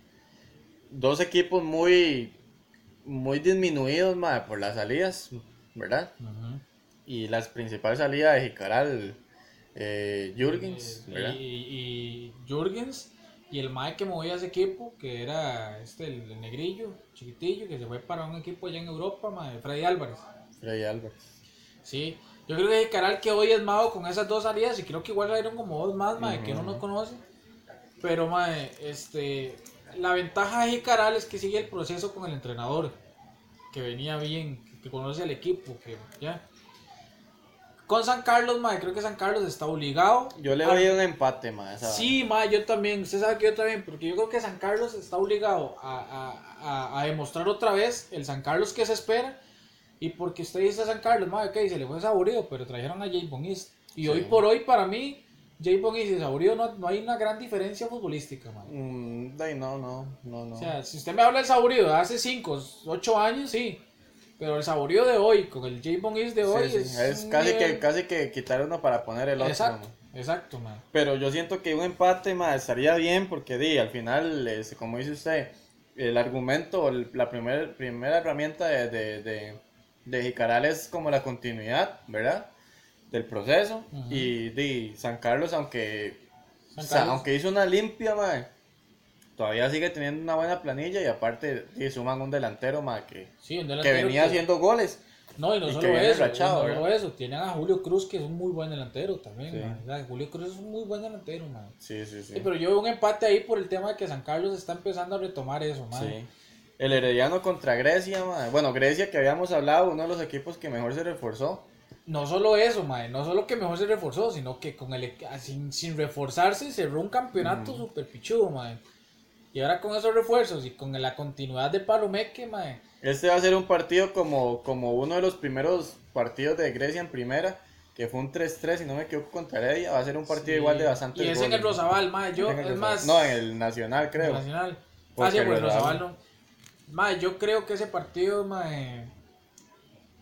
Dos equipos muy, muy disminuidos, mae, por las salidas, ¿verdad? Y las principales salidas de Jicaral, eh, Jürgens, Eh, ¿verdad? Y, y, y Jürgens y el mae que movía ese equipo, que era este, el, el negrillo, chiquitillo, que se fue para un equipo allá en Europa, mae, Freddy Álvarez. Freddy Álvarez. Sí, yo creo que Jicaral que hoy es mago con esas dos salidas y creo que igual salieron como dos más, mae, que uno no conoce. Pero, mae, este, la ventaja de Jicaral es que sigue el proceso con el entrenador, que venía bien, que conoce al equipo, que ya. Con San Carlos, mae, creo que San Carlos está obligado. Yo le a- doy un empate, mae. Sí, mae, yo también, usted sabe que yo también, porque yo creo que San Carlos está obligado a, a- a- a demostrar otra vez el San Carlos que se espera. Y porque usted dice a San Carlos, mae, ok, se le fue Saborío, pero trajeron a Jay East. Y Sí. hoy por hoy, para mí, Jay East y Saborío no, no hay una gran diferencia futbolística, mae. Mm, no, no, no, no. O sea, si usted me habla del Saborío de hace 5, 8 años, sí. Pero el Saborío de hoy, con el Jay East de hoy, sí, es, es casi, nivel- que, casi que quitar uno para poner el otro. Exacto, ¿no? exacto, mae. Pero yo siento que un empate ma, estaría bien porque di, al final, este, como dice usted, el argumento, el- la primer, primera herramienta de, de, de, de Jicaral es como la continuidad, ¿verdad? Del proceso. Ujú. Y di, San Carlos, aunque, San o sea, Carlos. aunque hizo una limpia, ma, todavía sigue teniendo una buena planilla y aparte di, suman un delantero ma, que, Sí, un que delantero venía haciendo goles. No, y no Y solo que eso, rachado, y no solo eso, tienen a Julio Cruz que es un muy buen delantero también, Sí. man. Julio Cruz es un muy buen delantero, man. Sí, sí, sí. Sí, pero yo veo un empate ahí por el tema de que San Carlos está empezando a retomar eso, man. Sí. El Herediano contra Grecia, ma. bueno, Grecia que habíamos hablado, uno de los equipos que mejor se reforzó. No solo eso, man, no solo que mejor se reforzó, sino que con el sin, sin reforzarse cerró un campeonato super pichudo, man. Y ahora con esos refuerzos y con la continuidad de Palomeque, mae. Este va a ser un partido como, como uno de los primeros partidos de Grecia en primera, que fue un 3-3, si no me equivoco, contra Heredia. Va a ser un partido Sí. igual de bastante Y es en el Rosabal, mae. Yo, es más. No, en el Nacional, creo. Nacional. Porque Ah, sí, el Rosabal no. Mae, yo creo que ese partido, mae.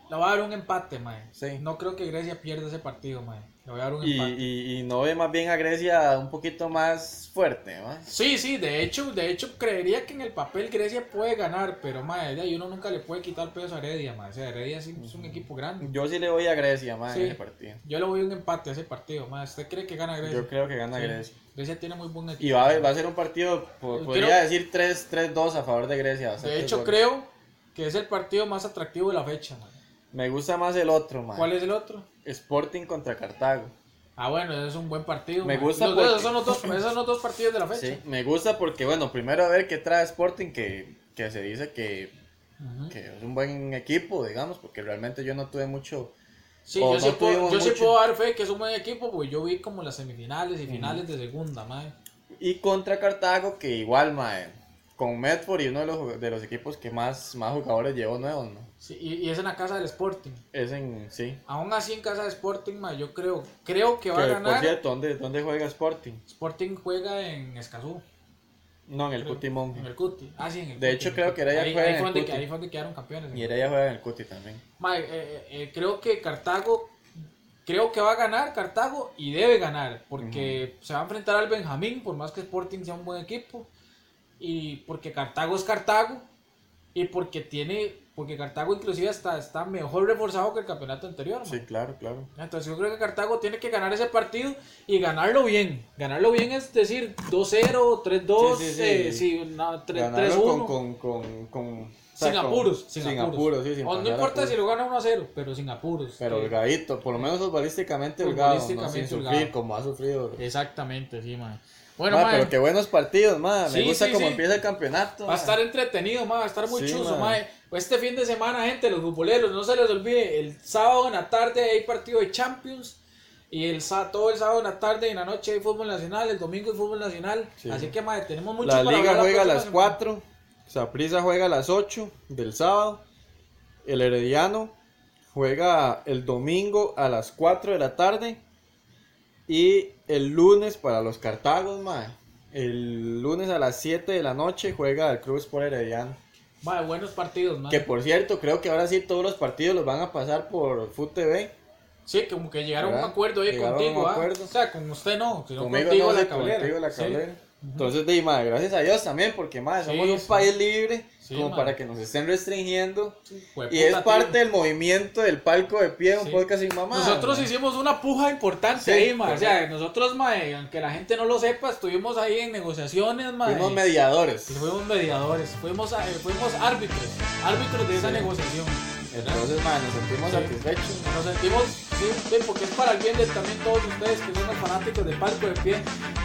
Le va a dar un empate, mae. Sí. No creo que Grecia pierda ese partido, mae. Voy a dar un Y, y, y no ve más bien a Grecia un poquito más fuerte, ¿no? Sí, sí, de hecho, de hecho creería que en el papel Grecia puede ganar, pero de ahí uno nunca le puede quitar peso a Heredia, mae. O sea, Heredia sí es un equipo grande. Yo sí le voy a Grecia, más Sí. en ese partido. Yo le voy a un empate a ese partido, mae. ¿Usted cree que gana Grecia? Yo creo que gana Sí. Grecia. Grecia tiene muy buen equipo. Y va a, va a ser un partido, podría creo- decir 3 3-2 a favor de Grecia. De hecho, goles. creo que es el partido más atractivo de la fecha, mae. Me gusta más el otro, man. ¿Cuál es el otro? Sporting contra Cartago. Ah, bueno, ese es un buen partido. Me gusta Los- porque- esos, son los dos, esos son los dos partidos de la fecha. Sí, me gusta porque, bueno, primero a ver qué trae Sporting, que, que se dice que, que es un buen equipo, digamos, porque realmente yo no tuve mucho... Sí, yo, sí puedo, yo sí puedo dar fe que es un buen equipo, porque yo vi como las semifinales y finales de segunda, mae. Y contra Cartago, que igual, mae, con Medford y uno de los, de los equipos que más, más jugadores llevó nuevos, ¿no? Sí, y, y es en la casa del Sporting. Es en, sí. Aún así en casa de Sporting, mae, yo creo, creo que va a por ganar. cierto, ¿dónde, ¿dónde juega Sporting? Sporting juega en Escazú, No, en el creo. Cutimón. en el Cuti. Ah, sí, en el De Cuti, hecho, creo Cuti. que Heredia ahí, juega ahí en el Cuti. ahí fue donde quedaron campeones. Y Heredia juega en el Cuti también. Mae, eh, eh, eh, creo que Cartago, creo que va a ganar Cartago y debe ganar, porque se va a enfrentar al Benjamín, por más que Sporting sea un buen equipo, y porque Cartago es Cartago, y porque tiene, porque Cartago inclusive está, está mejor reforzado que el campeonato anterior. mae. Sí, claro, claro. Entonces yo creo que Cartago tiene que ganar ese partido y ganarlo bien. Ganarlo bien es decir 2-0, 3-2, Sí, sí, sí. eh, sí, no, 3- Ganarlo 3-1. con, con, con, con- o Sin sea, con- apuros, sin, sin apuros. apuros, sí, sin O no importa apuros. si lo gana 1 a 0, pero sin apuros. Pero holgadito, por lo menos futbolísticamente holgado, ¿no? sin sufrir holgado. como ha sufrido. Exactamente, sí, man. Bueno, Ma, pero qué buenos partidos, ma. Me gusta sí, cómo sí. empieza el campeonato. va a ma. estar entretenido, ma, va a estar muy chuzo, ma. ma. Este fin de semana, gente, los futboleros, no se les olvide, el sábado en la tarde hay partido de Champions. Y el todo el sábado en la tarde y en la noche hay fútbol nacional, el domingo hay fútbol nacional. Sí. Así que, madre, tenemos mucho La para liga hablar juega a las semana. 4, Saprissa juega a las 8 del sábado, el Herediano juega el domingo a las 4 de la tarde y el lunes para los Cartagos, ma, el lunes a las 7 de la noche juega el Club Sport Herediano. Madre, buenos partidos, madre. Que por cierto, creo que ahora sí todos los partidos los van a pasar por Food TV. Sí, como que llegaron a un ¿Verdad? acuerdo ahí Llegaron un contigo, ¿ah? acuerdo. O sea, con usted no, sino Conmigo contigo no la sé, cablera. contigo la Sí. cablera. Entonces, di, ma, gracias a Dios también, porque ma, Sí, somos un sí. país libre, Sí, como para que nos estén restringiendo. Y es parte tío. del movimiento del palco de pie, un Sí. podcast sin mamá. Nosotros hicimos una puja importante ahí, ma. O sea, nosotros, eh, aunque la gente no lo sepa, estuvimos ahí en negociaciones, ma. Fuimos mediadores. fuimos mediadores, fuimos, eh, fuimos árbitros, árbitros de esa Sí. Entonces, ma, nos sentimos Sí. satisfechos. Nos sentimos, sí, porque es para el bien de también todos ustedes que son los fanáticos de Palco de Pie.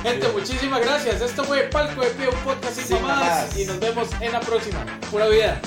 Gente, Sí. muchísimas gracias. Esto fue Palco de Pie, un podcast sin, Sin mamadas. Y nos vemos en la próxima. Pura vida.